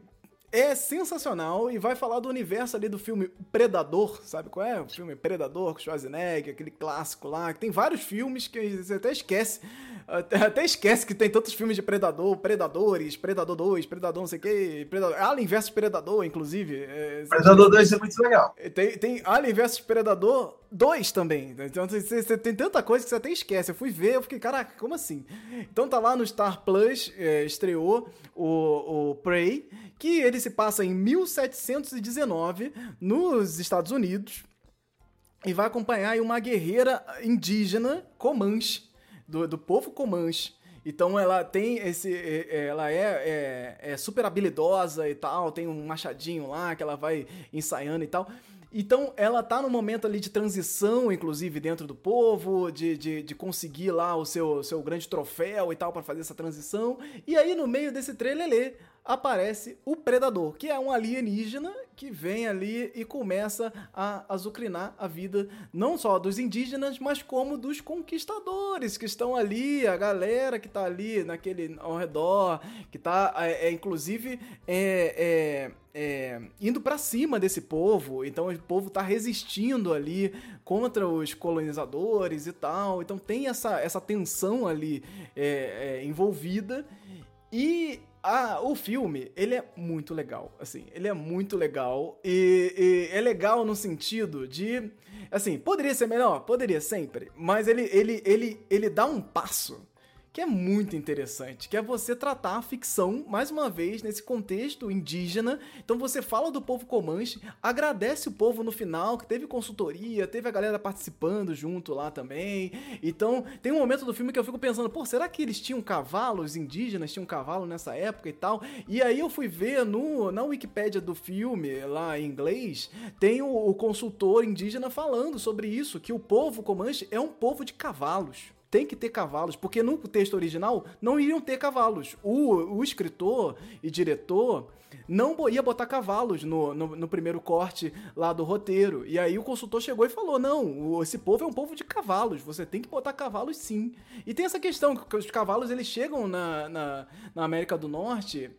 é sensacional e vai falar do universo ali do filme Predador, sabe qual é? O filme Predador com Schwarzenegger, aquele clássico lá, que tem vários filmes que você até esquece Até, até, esquece que tem tantos filmes de Predador, Predadores, Predador 2, Predador não sei o quê, Predador, Alien vs Predador, inclusive. É, Predador 2 é muito legal. Tem, tem Alien vs Predador 2 também. Então você, você, tem tanta coisa que você até esquece. Eu fui ver, eu fiquei, caraca, como assim? Então tá lá no Star Plus, é, estreou o, o Prey, que ele se passa em 1719 nos Estados Unidos e vai acompanhar uma guerreira indígena Comanche, do, do povo Comanche. Então ela tem esse. É, é, ela é, é, é, super habilidosa e tal, tem um machadinho lá que ela vai ensaiando e tal. Então ela tá no momento ali de transição, inclusive, dentro do povo, de, de, de conseguir lá o seu, seu grande troféu e tal para fazer essa transição. E aí, no meio desse trailer, aparece o Predador, que é um alienígena que vem ali e começa a azucrinar a vida não só dos indígenas, mas como dos conquistadores que estão ali, a galera que está ali naquele ao redor, que está é, é, inclusive é, é, é indo para cima desse povo. Então o povo está resistindo ali contra os colonizadores e tal. Então tem essa, essa tensão ali é, envolvida. E ah, o filme, ele é muito legal, assim, ele é muito legal e, e, é legal no sentido de, assim, poderia ser melhor, poderia sempre, mas ele, ele, ele, ele dá um passo que é muito interessante, que é você tratar a ficção, mais uma vez, nesse contexto indígena. Então você fala do povo Comanche, agradece o povo no final, que teve consultoria, teve a galera participando junto lá também. Então tem um momento do filme que eu fico pensando, pô, será que eles tinham cavalo, os indígenas tinham cavalo nessa época e tal? E aí eu fui ver no, na Wikipédia do filme, lá em inglês, tem o, o consultor indígena falando sobre isso, que o povo Comanche é um povo de cavalos tem que ter cavalos, porque no texto original não iriam ter cavalos. O, o escritor e diretor não ia botar cavalos no, no, no, primeiro corte lá do roteiro. E aí o consultor chegou e falou: não, esse povo é um povo de cavalos, você tem que botar cavalos sim. E tem essa questão, que os cavalos eles chegam na, na, na América do Norte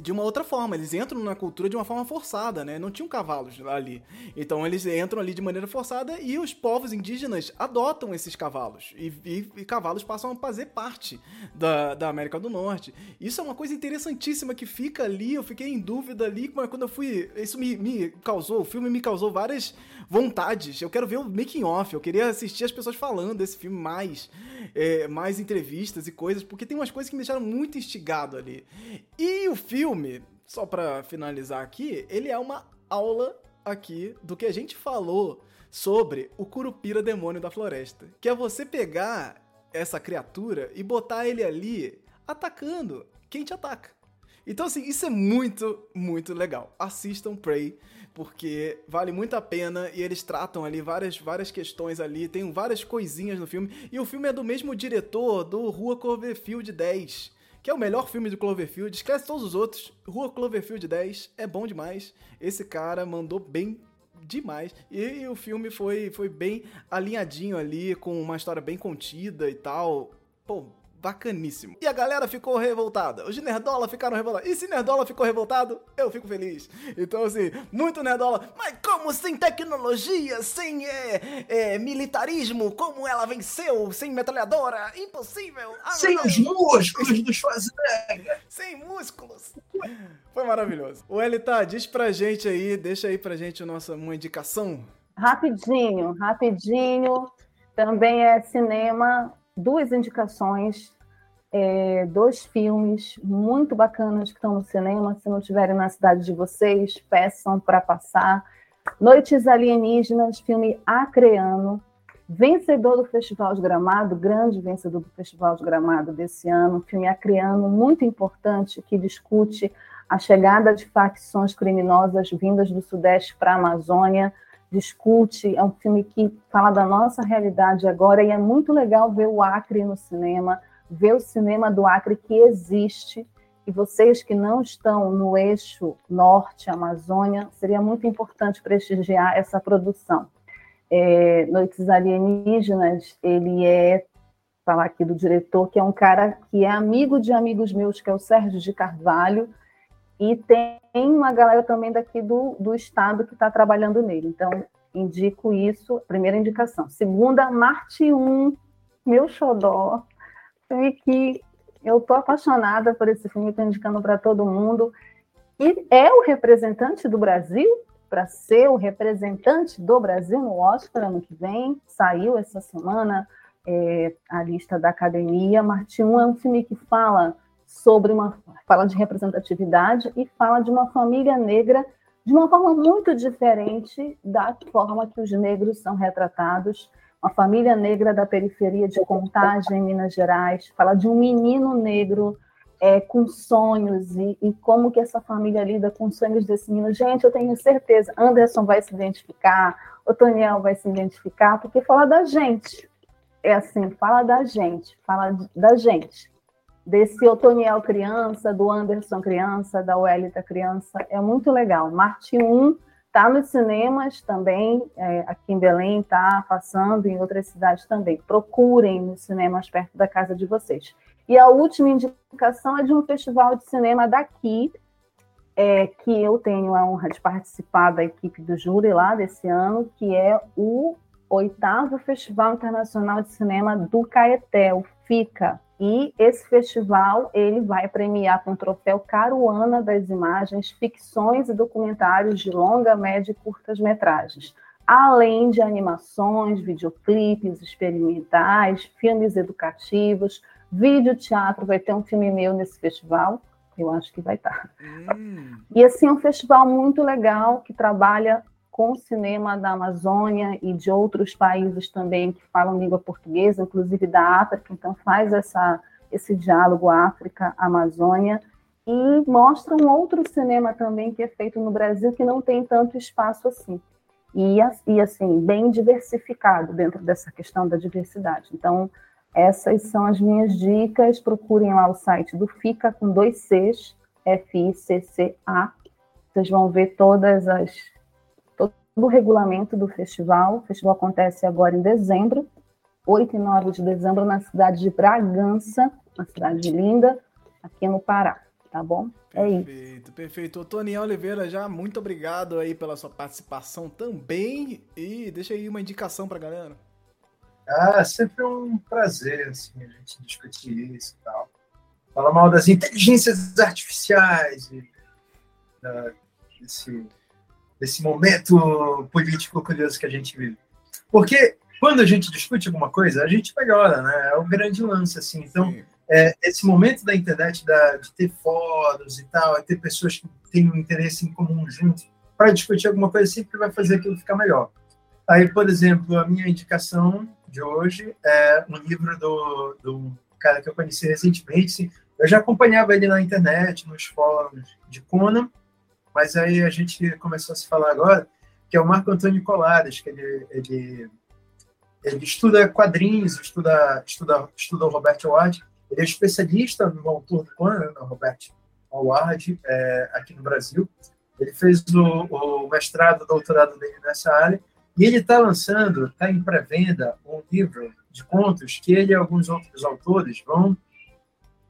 de uma outra forma, eles entram na cultura de uma forma forçada, né? Não tinham cavalos ali. Então eles entram ali de maneira forçada e os povos indígenas adotam esses cavalos. E, e, e, cavalos passam a fazer parte da, da América do Norte. Isso é uma coisa interessantíssima que fica ali, eu fiquei em dúvida ali, mas quando eu fui. Isso me, me causou, o filme me causou várias vontades. Eu quero ver o making off, eu queria assistir as pessoas falando desse filme mais, é, mais entrevistas e coisas, porque tem umas coisas que me deixaram muito instigado ali. E o filme filme, só para finalizar aqui, ele é uma aula aqui do que a gente falou sobre o Curupira Demônio da Floresta, que é você pegar essa criatura e botar ele ali atacando quem te ataca. Então, assim, isso é muito, muito legal. Assistam Prey, porque vale muito a pena e eles tratam ali várias, várias questões ali, tem várias coisinhas no filme. E o filme é do mesmo diretor do Rua Cloverfield 10, que é o melhor filme do Cloverfield. Esquece todos os outros. Rua Cloverfield 10 é bom demais. Esse cara mandou bem demais. E, o filme foi, foi bem alinhadinho ali, com uma história bem contida e tal. Pô, bacaníssimo. E a galera ficou revoltada. Os Nerdola ficaram revoltados. E se Nerdola ficou revoltado, eu fico feliz. Então, assim, muito Nerdola. Mas como sem tecnologia, sem é, é, militarismo, como ela venceu, sem metralhadora? Impossível. Ah, sem os músculos do Schwarzenegger. Sem músculos. Foi maravilhoso. O Elita, diz pra gente aí, deixa aí pra gente nossa, uma indicação. Rapidinho, rapidinho. Também é cinema duas indicações, é, dois filmes muito bacanas que estão no cinema. Se não estiverem na cidade de vocês, peçam para passar. Noites Alienígenas, filme acreano, vencedor do Festival de Gramado, grande vencedor do Festival de Gramado desse ano, filme acreano muito importante que discute a chegada de facções criminosas vindas do Sudeste para a Amazônia discute, é um filme que fala da nossa realidade agora e é muito legal ver o Acre no cinema, ver o cinema do Acre que existe. E vocês que não estão no eixo norte, Amazônia, seria muito importante prestigiar essa produção. É, Noites Alienígenas, ele é, falar aqui do diretor, que é um cara que é amigo de amigos meus, que é o Sérgio de Carvalho, e tem uma galera também daqui do, do estado que está trabalhando nele. Então, indico isso, primeira indicação. Segunda, Marte 1, meu xodó, filme que eu tô apaixonada por esse filme, estou indicando para todo mundo. E é o representante do Brasil para ser o representante do Brasil no Oscar ano que vem. Saiu essa semana é, a lista da academia. Marte 1 é um filme que fala sobre uma fala de representatividade e fala de uma família negra de uma forma muito diferente da forma que os negros são retratados. Uma família negra da periferia de Contagem, em Minas Gerais, fala de um menino negro é, com sonhos e, e, como que essa família lida com os sonhos desse menino. Gente, eu tenho certeza, Anderson vai se identificar, o Toniel vai se identificar, porque fala da gente. É assim, fala da gente, fala da gente desse Otoniel criança, do Anderson criança, da Welita criança, é muito legal. Marte 1 está nos cinemas também, é, aqui em Belém, está passando em outras cidades também. Procurem nos cinemas perto da casa de vocês. E a última indicação é de um festival de cinema daqui, é, que eu tenho a honra de participar da equipe do júri lá desse ano, que é o oitavo Festival Internacional de Cinema do Caeté, o FICA, e esse festival ele vai premiar com o troféu Caruana das Imagens ficções e documentários de longa, média e curtas metragens, além de animações, videoclipes experimentais, filmes educativos, vídeo teatro, vai ter um filme meu nesse festival, eu acho que vai estar. Hum. E assim, é um festival muito legal que trabalha com o cinema da Amazônia e de outros países também que falam língua portuguesa, inclusive da África, então faz essa, esse diálogo África-Amazônia e mostra um outro cinema também que é feito no Brasil que não tem tanto espaço assim. E, e assim, bem diversificado dentro dessa questão da diversidade. Então, essas são as minhas dicas. Procurem lá o site do FICA com dois Cs, F-I-C-C-A. Vocês vão ver todas as do regulamento do festival. O festival acontece agora em dezembro, 8 e 9 de dezembro, na cidade de Bragança, uma cidade linda, aqui no Pará. Tá bom? É perfeito, isso. Perfeito, perfeito. Tony Oliveira, já muito obrigado aí pela sua participação também. E deixa aí uma indicação pra galera. Ah, sempre um prazer, assim, a gente discutir isso e tal. Fala mal das inteligências artificiais e da, desse desse momento político curioso que a gente vive. Porque quando a gente discute alguma coisa, a gente melhora, né? É o grande lance, assim. Então, é, esse momento da internet, da, de ter fóruns e tal, é ter pessoas que têm um interesse em comum junto, para discutir alguma coisa sempre vai fazer aquilo ficar melhor. Aí, por exemplo, a minha indicação de hoje é um livro do, do cara que eu conheci recentemente. Eu já acompanhava ele na internet, nos fóruns de Conan, mas aí a gente começou a se falar agora, que é o Marco Antônio Colares, que ele, ele, ele estuda quadrinhos, estuda, estuda, estuda o Robert Howard, ele é especialista no autor do Conan, né, Robert Howard, é, aqui no Brasil. Ele fez o, o mestrado, o doutorado dele nessa área, e ele está lançando, está em pré-venda, um livro de contos que ele e alguns outros autores vão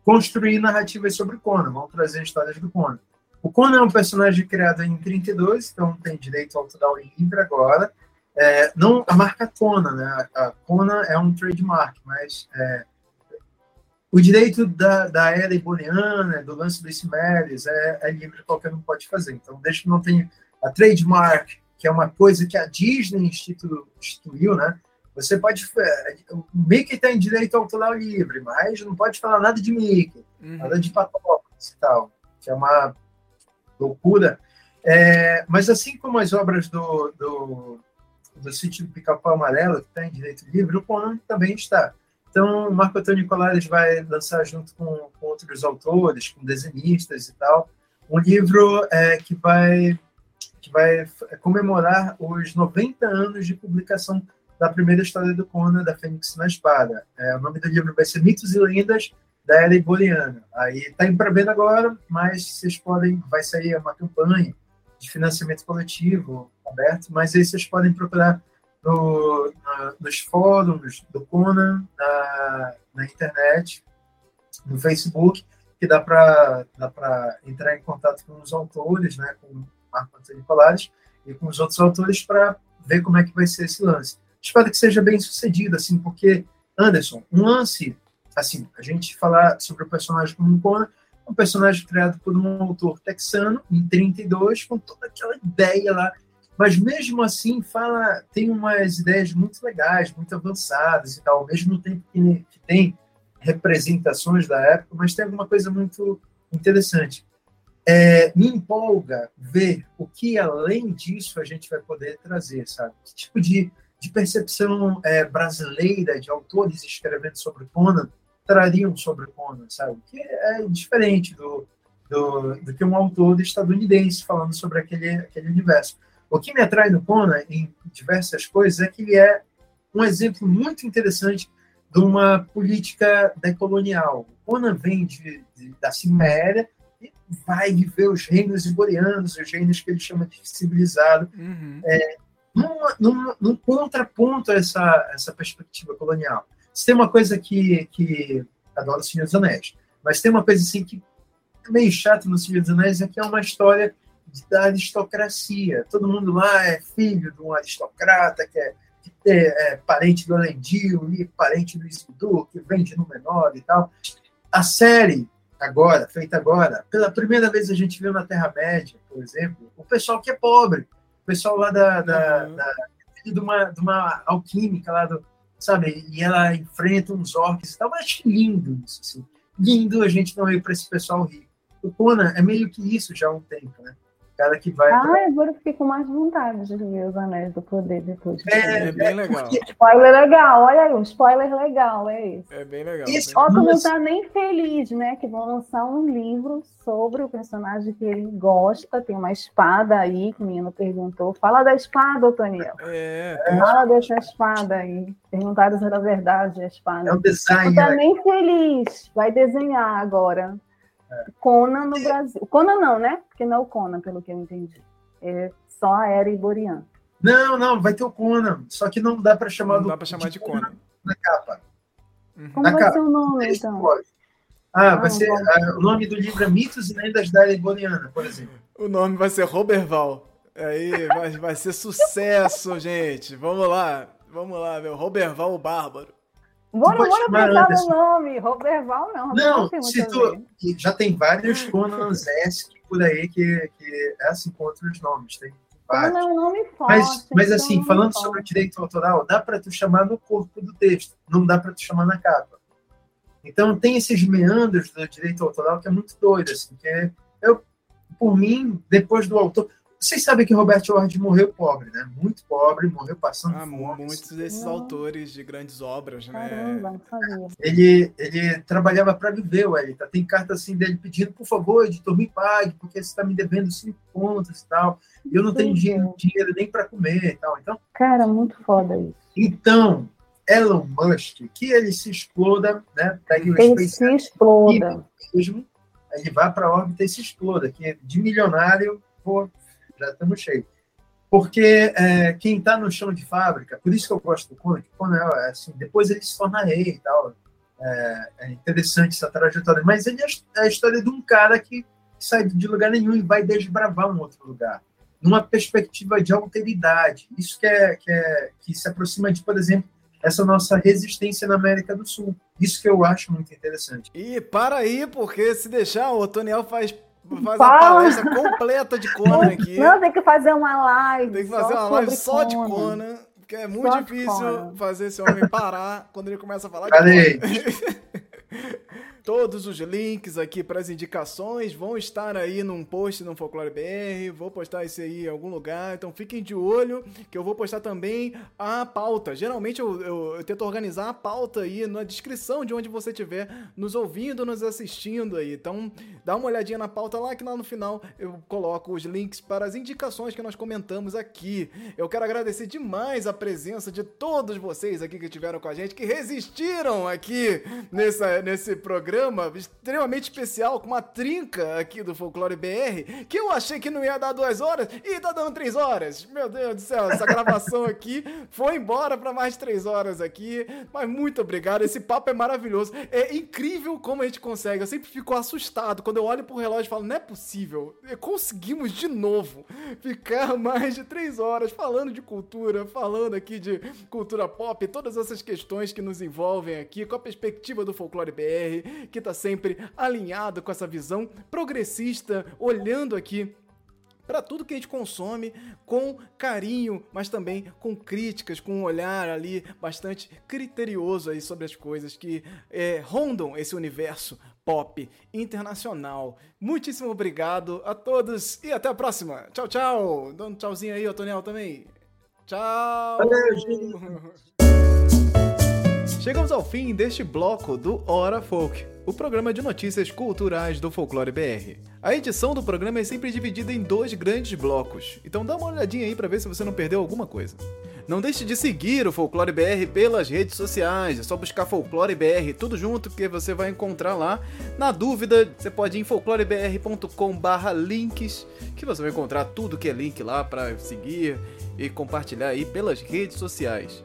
construir narrativas sobre Conan, vão trazer histórias do Conan. O Conan é um personagem criado em 32, então tem direito autoral livre agora. É, não a marca Conan, né? A Conan é um trademark, mas é, o direito da, da era iboriana, do lance dos Cimeres, é, é, livre, qualquer um pode fazer. Então, desde que não tenha a trademark, que é uma coisa que a Disney institu, instituiu, né? Você pode. É, o Mickey tem direito autoral livre, mas não pode falar nada de Mickey, uhum. nada de Patópolis e tal, que é uma loucura. É, mas assim como as obras do, do, do sítio do Pica-Pau Amarelo, que está em direito livre, o Conan também está. Então, Marco Antônio Colares vai lançar junto com, com, outros autores, com desenhistas e tal, um livro é, que, vai, que vai comemorar os 90 anos de publicação da primeira história do Conan, da Fênix na Espada. É, o nome do livro vai ser Mitos e Lendas da era iboriana. Aí está pré-venda agora, mas vocês podem, vai sair uma campanha de financiamento coletivo aberto, mas aí vocês podem procurar no, na, nos fóruns do Conan, na, na internet, no Facebook, que dá para dá entrar em contato com os autores, né, com o Marco Antônio Colares e com os outros autores para ver como é que vai ser esse lance. Espero que seja bem sucedido, assim, porque, Anderson, um lance assim, a gente falar sobre o personagem como um Conan, um personagem criado por um autor texano em 32, com toda aquela ideia lá. Mas mesmo assim, fala, tem umas ideias muito legais, muito avançadas e tal, ao mesmo tempo que, que tem representações da época, mas tem alguma coisa muito interessante. É, me empolga ver o que além disso a gente vai poder trazer, sabe? Que tipo de, de percepção é, brasileira de autores escrevendo sobre Conan trariam sobre Conan, sabe? Que é diferente do, do, do, que um autor estadunidense falando sobre aquele, aquele universo. O que me atrai no Conan, em diversas coisas, é que ele é um exemplo muito interessante de uma política decolonial. O Conan vem de, de, da Ciméria e vai viver os reinos iborianos, os reinos que ele chama de civilizado, uhum. é, numa, num contraponto a essa, essa perspectiva colonial. Se tem uma coisa que, que adoro o Senhor dos Anéis, mas tem uma coisa assim que é meio chato no Senhor dos Anéis, é que é uma história da aristocracia. Todo mundo lá é filho de um aristocrata, que é, que é, é parente do Elendil, e parente do Isildur, que vem de menor e tal. A série, agora, feita agora, pela primeira vez a gente viu na Terra-média, por exemplo, o pessoal que é pobre, o pessoal lá da, da, uhum. da de uma, de uma alquímica lá do, sabe? E ela enfrenta uns orcs e tal. Mas acho lindo isso, assim. Lindo a gente não ir para esse pessoal rico. O Conan é meio que isso já há um tempo, né? Cara que vai. Ah, agora eu fiquei com mais vontade de ver os Anéis do Poder depois. É, é bem legal. Porque... Spoiler legal, olha aí, um spoiler legal, é isso. É bem legal. Isso, Otto não tá nem feliz, né? Que vão lançar um livro sobre o personagem que ele gosta. Tem uma espada aí, que o menino perguntou. Fala da espada, Otoniel. É. Fala dessa espada aí. Perguntaram se era verdade a espada. É um design. Não tá né? nem feliz. Vai desenhar agora. Conan no Brasil. Conan não, né? Porque não é o Conan, pelo que eu entendi. É só a era iboriana. Não, não, vai ter o Conan. Só que não dá para chamar não do, dá para chamar de, de Conan. Conan. na capa. Uhum. Como na vai capa. ser o nome, então? Ah, vai ser. Ah, o nome do livro é Mitos e Lendas da Era Iboriana, por exemplo. O nome vai ser Roberval. Aí vai, vai ser sucesso, gente. Vamos lá. Vamos lá, meu. Roberval o Bárbaro. Bora, bora pensar no nome. Roberval não. Não, não se tu, já tem vários Conans esque por aí que, que é assim com outros nomes. Tem vários. Não é um nome forte. Mas, mas assim, falando sobre o direito autoral, dá para tu chamar no corpo do texto, não dá para tu chamar na capa. Então tem esses meandros do direito autoral que é muito doido, assim, que eu, por mim, depois do autor, vocês sabem que Robert Ward morreu pobre, né? Muito pobre, morreu passando ah, fome. Muitos desses não. autores de grandes obras, né? Caramba, ele, ele trabalhava para viver, o Elita. Tem carta assim dele pedindo, por favor, editor, me pague, porque você está me devendo cinco contas e tal. E eu não tenho dinheiro, dinheiro nem para comer e tal. Então, Cara, muito foda isso. Então, Elon Musk, que ele se exploda, né? Pegue o ele se exploda. Mesmo, ele vai para a órbita e se exploda, que de milionário, pô, estamos cheios. Porque é, quem está no chão de fábrica, por isso que eu gosto do Conan, que é assim, depois ele se torna rei e tal. É, é interessante essa trajetória. Mas ele é, é a história de um cara que sai de lugar nenhum e vai desbravar um outro lugar. Numa perspectiva de alteridade. Isso que, é, que, é, que se aproxima de, por exemplo, essa nossa resistência na América do Sul. Isso que eu acho muito interessante. E para aí, porque se deixar, o Toniel faz Faz a palestra completa de Conan aqui. Não, tem que fazer uma live. Tem que fazer uma live só de Conan. Porque é muito só difícil fazer esse homem parar quando ele começa a falar Cadê? de Conan. Todos os links aqui para as indicações vão estar aí num post no Folclore BR. Vou postar isso aí em algum lugar. Então fiquem de olho que eu vou postar também a pauta. Geralmente eu, eu, eu tento organizar a pauta aí na descrição de onde você estiver nos ouvindo, nos assistindo aí. Então dá uma olhadinha na pauta lá que lá no final eu coloco os links para as indicações que nós comentamos aqui. Eu quero agradecer demais a presença de todos vocês aqui que estiveram com a gente, que resistiram aqui nessa, nesse programa programa extremamente especial com uma trinca aqui do Folclore BR, que eu achei que não ia dar duas horas e tá dando três horas. Meu Deus do céu, essa gravação aqui foi embora para mais três horas aqui. Mas muito obrigado, esse papo é maravilhoso. É incrível como a gente consegue. Eu sempre fico assustado quando eu olho pro relógio e falo, não é possível. Conseguimos de novo ficar mais de três horas falando de cultura, falando aqui de cultura pop, todas essas questões que nos envolvem aqui, com a perspectiva do Folclore BR, que tá sempre alinhado com essa visão progressista, olhando aqui para tudo que a gente consome com carinho, mas também com críticas, com um olhar ali bastante criterioso aí sobre as coisas que é, rondam esse universo pop internacional. Muitíssimo obrigado a todos e até a próxima. Tchau, tchau. Dá um tchauzinho aí, Otoniel, também. Tchau. Valeu, gente. Chegamos ao fim deste bloco do Hora Folk, o programa de notícias culturais do Folclore BR. A edição do programa é sempre dividida em dois grandes blocos, então dá uma olhadinha aí para ver se você não perdeu alguma coisa. Não deixe de seguir o Folclore BR pelas redes sociais, é só buscar Folclore BR tudo junto que você vai encontrar lá. Na dúvida, você pode ir em folclorebr.com/links, que você vai encontrar tudo que é link lá para seguir e compartilhar aí pelas redes sociais.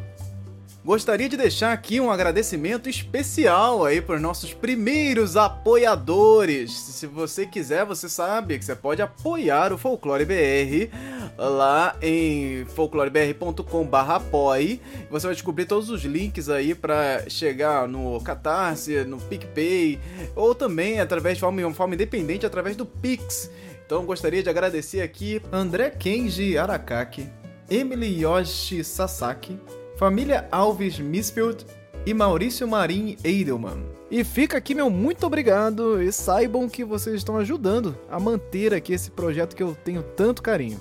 Gostaria de deixar aqui um agradecimento especial aí para os nossos primeiros apoiadores. Se você quiser, você sabe que você pode apoiar o Folclore BR lá em folclorebr.com/apoie. Você vai descobrir todos os links aí para chegar no Catarse, no PicPay ou também através de forma, forma independente através do Pix. Então gostaria de agradecer aqui André Kenji Arakaki, Emily Yoshi Sasaki, família Alves Misfield e Maurício Marim Edelman. E fica aqui meu muito obrigado e saibam que vocês estão ajudando a manter aqui esse projeto que eu tenho tanto carinho.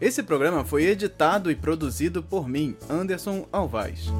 Esse programa foi editado e produzido por mim, Anderson Alvaz.